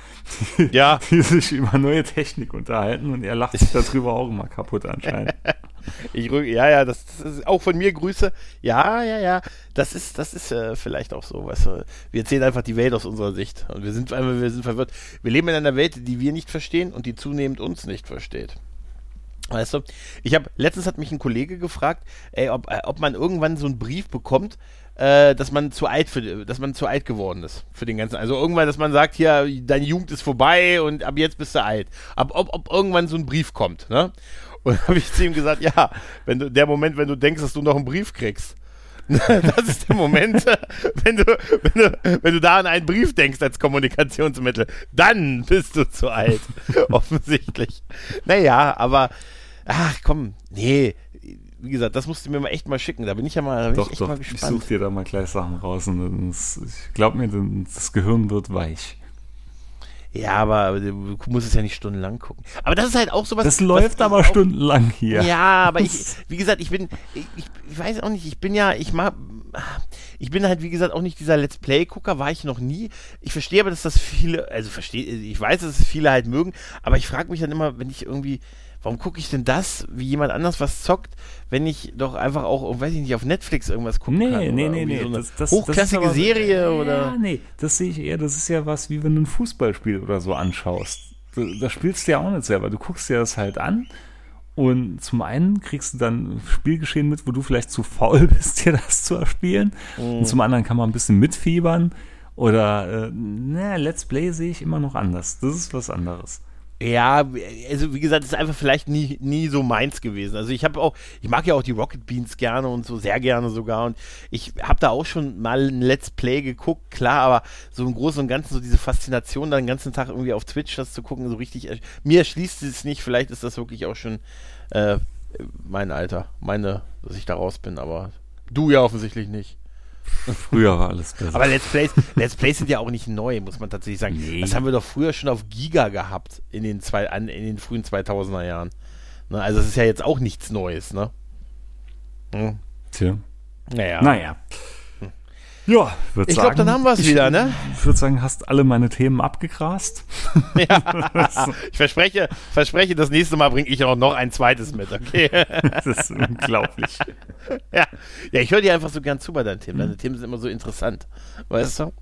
die, Ja. die sich über neue Technik unterhalten und er lacht sich darüber auch immer kaputt anscheinend. Ich rück, ja, ja, das, das ist auch von mir Grüße. Ja, ja, ja. Das ist, das ist äh, vielleicht auch so, weißt du. Wir erzählen einfach die Welt aus unserer Sicht. Und wir sind einfach, wir sind verwirrt. Wir leben in einer Welt, die wir nicht verstehen und die zunehmend uns nicht versteht. Weißt du, ich habe letztens hat mich ein Kollege gefragt, ey, ob, äh, ob man irgendwann so einen Brief bekommt, äh, dass man zu alt für, dass man zu alt geworden ist für den ganzen. Also irgendwann, dass man sagt, hier, deine Jugend ist vorbei und ab jetzt bist du alt. Ab, ob, ob irgendwann so ein Brief kommt, ne? Und habe ich zu ihm gesagt, ja, wenn du der Moment, wenn du denkst, dass du noch einen Brief kriegst. Das ist der Moment, wenn du, wenn du, wenn du da an einen Brief denkst als Kommunikationsmittel, dann bist du zu alt. Offensichtlich. Naja, aber ach komm, nee, wie gesagt, das musst du mir mal echt mal schicken. Da bin ich ja mal, da doch, ich echt doch, mal ich gespannt. suche dir da mal gleich Sachen raus und das, ich glaube mir, das Gehirn wird weich. Ja, aber du musst es ja nicht stundenlang gucken. Aber das ist halt auch sowas. Das läuft ich aber auch- stundenlang hier. Ja, aber ich, wie gesagt, ich bin, ich, ich weiß auch nicht, ich bin ja, ich mag, ich bin halt, wie gesagt, auch nicht dieser Let's Play-Gucker, war ich noch nie. Ich verstehe aber, dass das viele, also verstehe, ich weiß, dass es viele halt mögen, aber ich frage mich dann immer, wenn ich irgendwie, warum gucke ich denn das, wie jemand anders was zockt, wenn ich doch einfach auch, weiß ich nicht, auf Netflix irgendwas gucken Nee, kann? nee, oder nee, irgendwie nee. So eine das, das, das hochklassige ist aber- Serie ja, oder? nee, das sehe ich eher, das ist ja was, wie wenn du ein Fußballspiel oder so anschaust. Da, da spielst du ja auch nicht selber. Du guckst dir das halt an und zum einen kriegst du dann Spielgeschehen mit, wo du vielleicht zu faul bist, dir das zu erspielen. Und zum anderen kann man ein bisschen mitfiebern. Oder, äh, na, Let's Play sehe ich immer noch anders. Das ist was anderes. Ja, also wie gesagt, ist einfach vielleicht nie, nie so meins gewesen. Also ich habe auch, ich mag ja auch die Rocket Beans gerne und so, sehr gerne sogar. Und ich habe da auch schon mal ein Let's Play geguckt, klar, aber so im Großen und Ganzen so diese Faszination, dann den ganzen Tag irgendwie auf Twitch das zu gucken, so richtig, mir erschließt es nicht. Vielleicht ist das wirklich auch schon äh, mein Alter, meine, dass ich da raus bin, aber du ja offensichtlich nicht. Früher war alles besser. Aber Let's Plays, Let's Plays sind ja auch nicht neu, muss man tatsächlich sagen. Nee. Das haben wir doch früher schon auf Giga gehabt in den, zwei, an, in den frühen 2000er Jahren. Ne, also es ist ja jetzt auch nichts Neues, ne? Hm. Tja. Naja. Naja. Ja, würde Ich glaube, dann haben wir es wieder, ne? Ich würde sagen, hast alle meine Themen abgegrast. Ich verspreche, verspreche, das nächste Mal bringe ich auch noch ein zweites mit, okay? Das ist unglaublich. ja. ja, ich höre dir einfach so gern zu bei deinen Themen. Deine Themen sind immer so interessant, weißt du?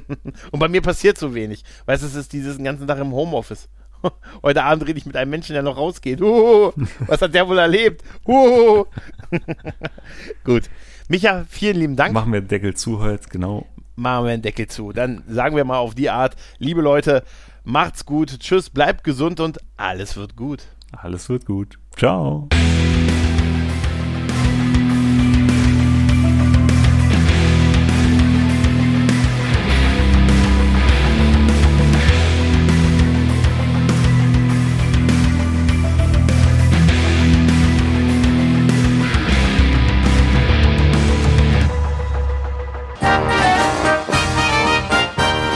Und bei mir passiert so wenig. Weißt du, es ist dieses ganzen Tag im Homeoffice. Heute Abend rede ich mit einem Menschen, der noch rausgeht. Huhu, was hat der wohl erlebt? Huhu. Gut. Micha, vielen lieben Dank. Machen wir den Deckel zu heute, genau. Machen wir den Deckel zu. Dann sagen wir mal auf die Art, liebe Leute, macht's gut, tschüss, bleibt gesund und alles wird gut. Alles wird gut. Ciao.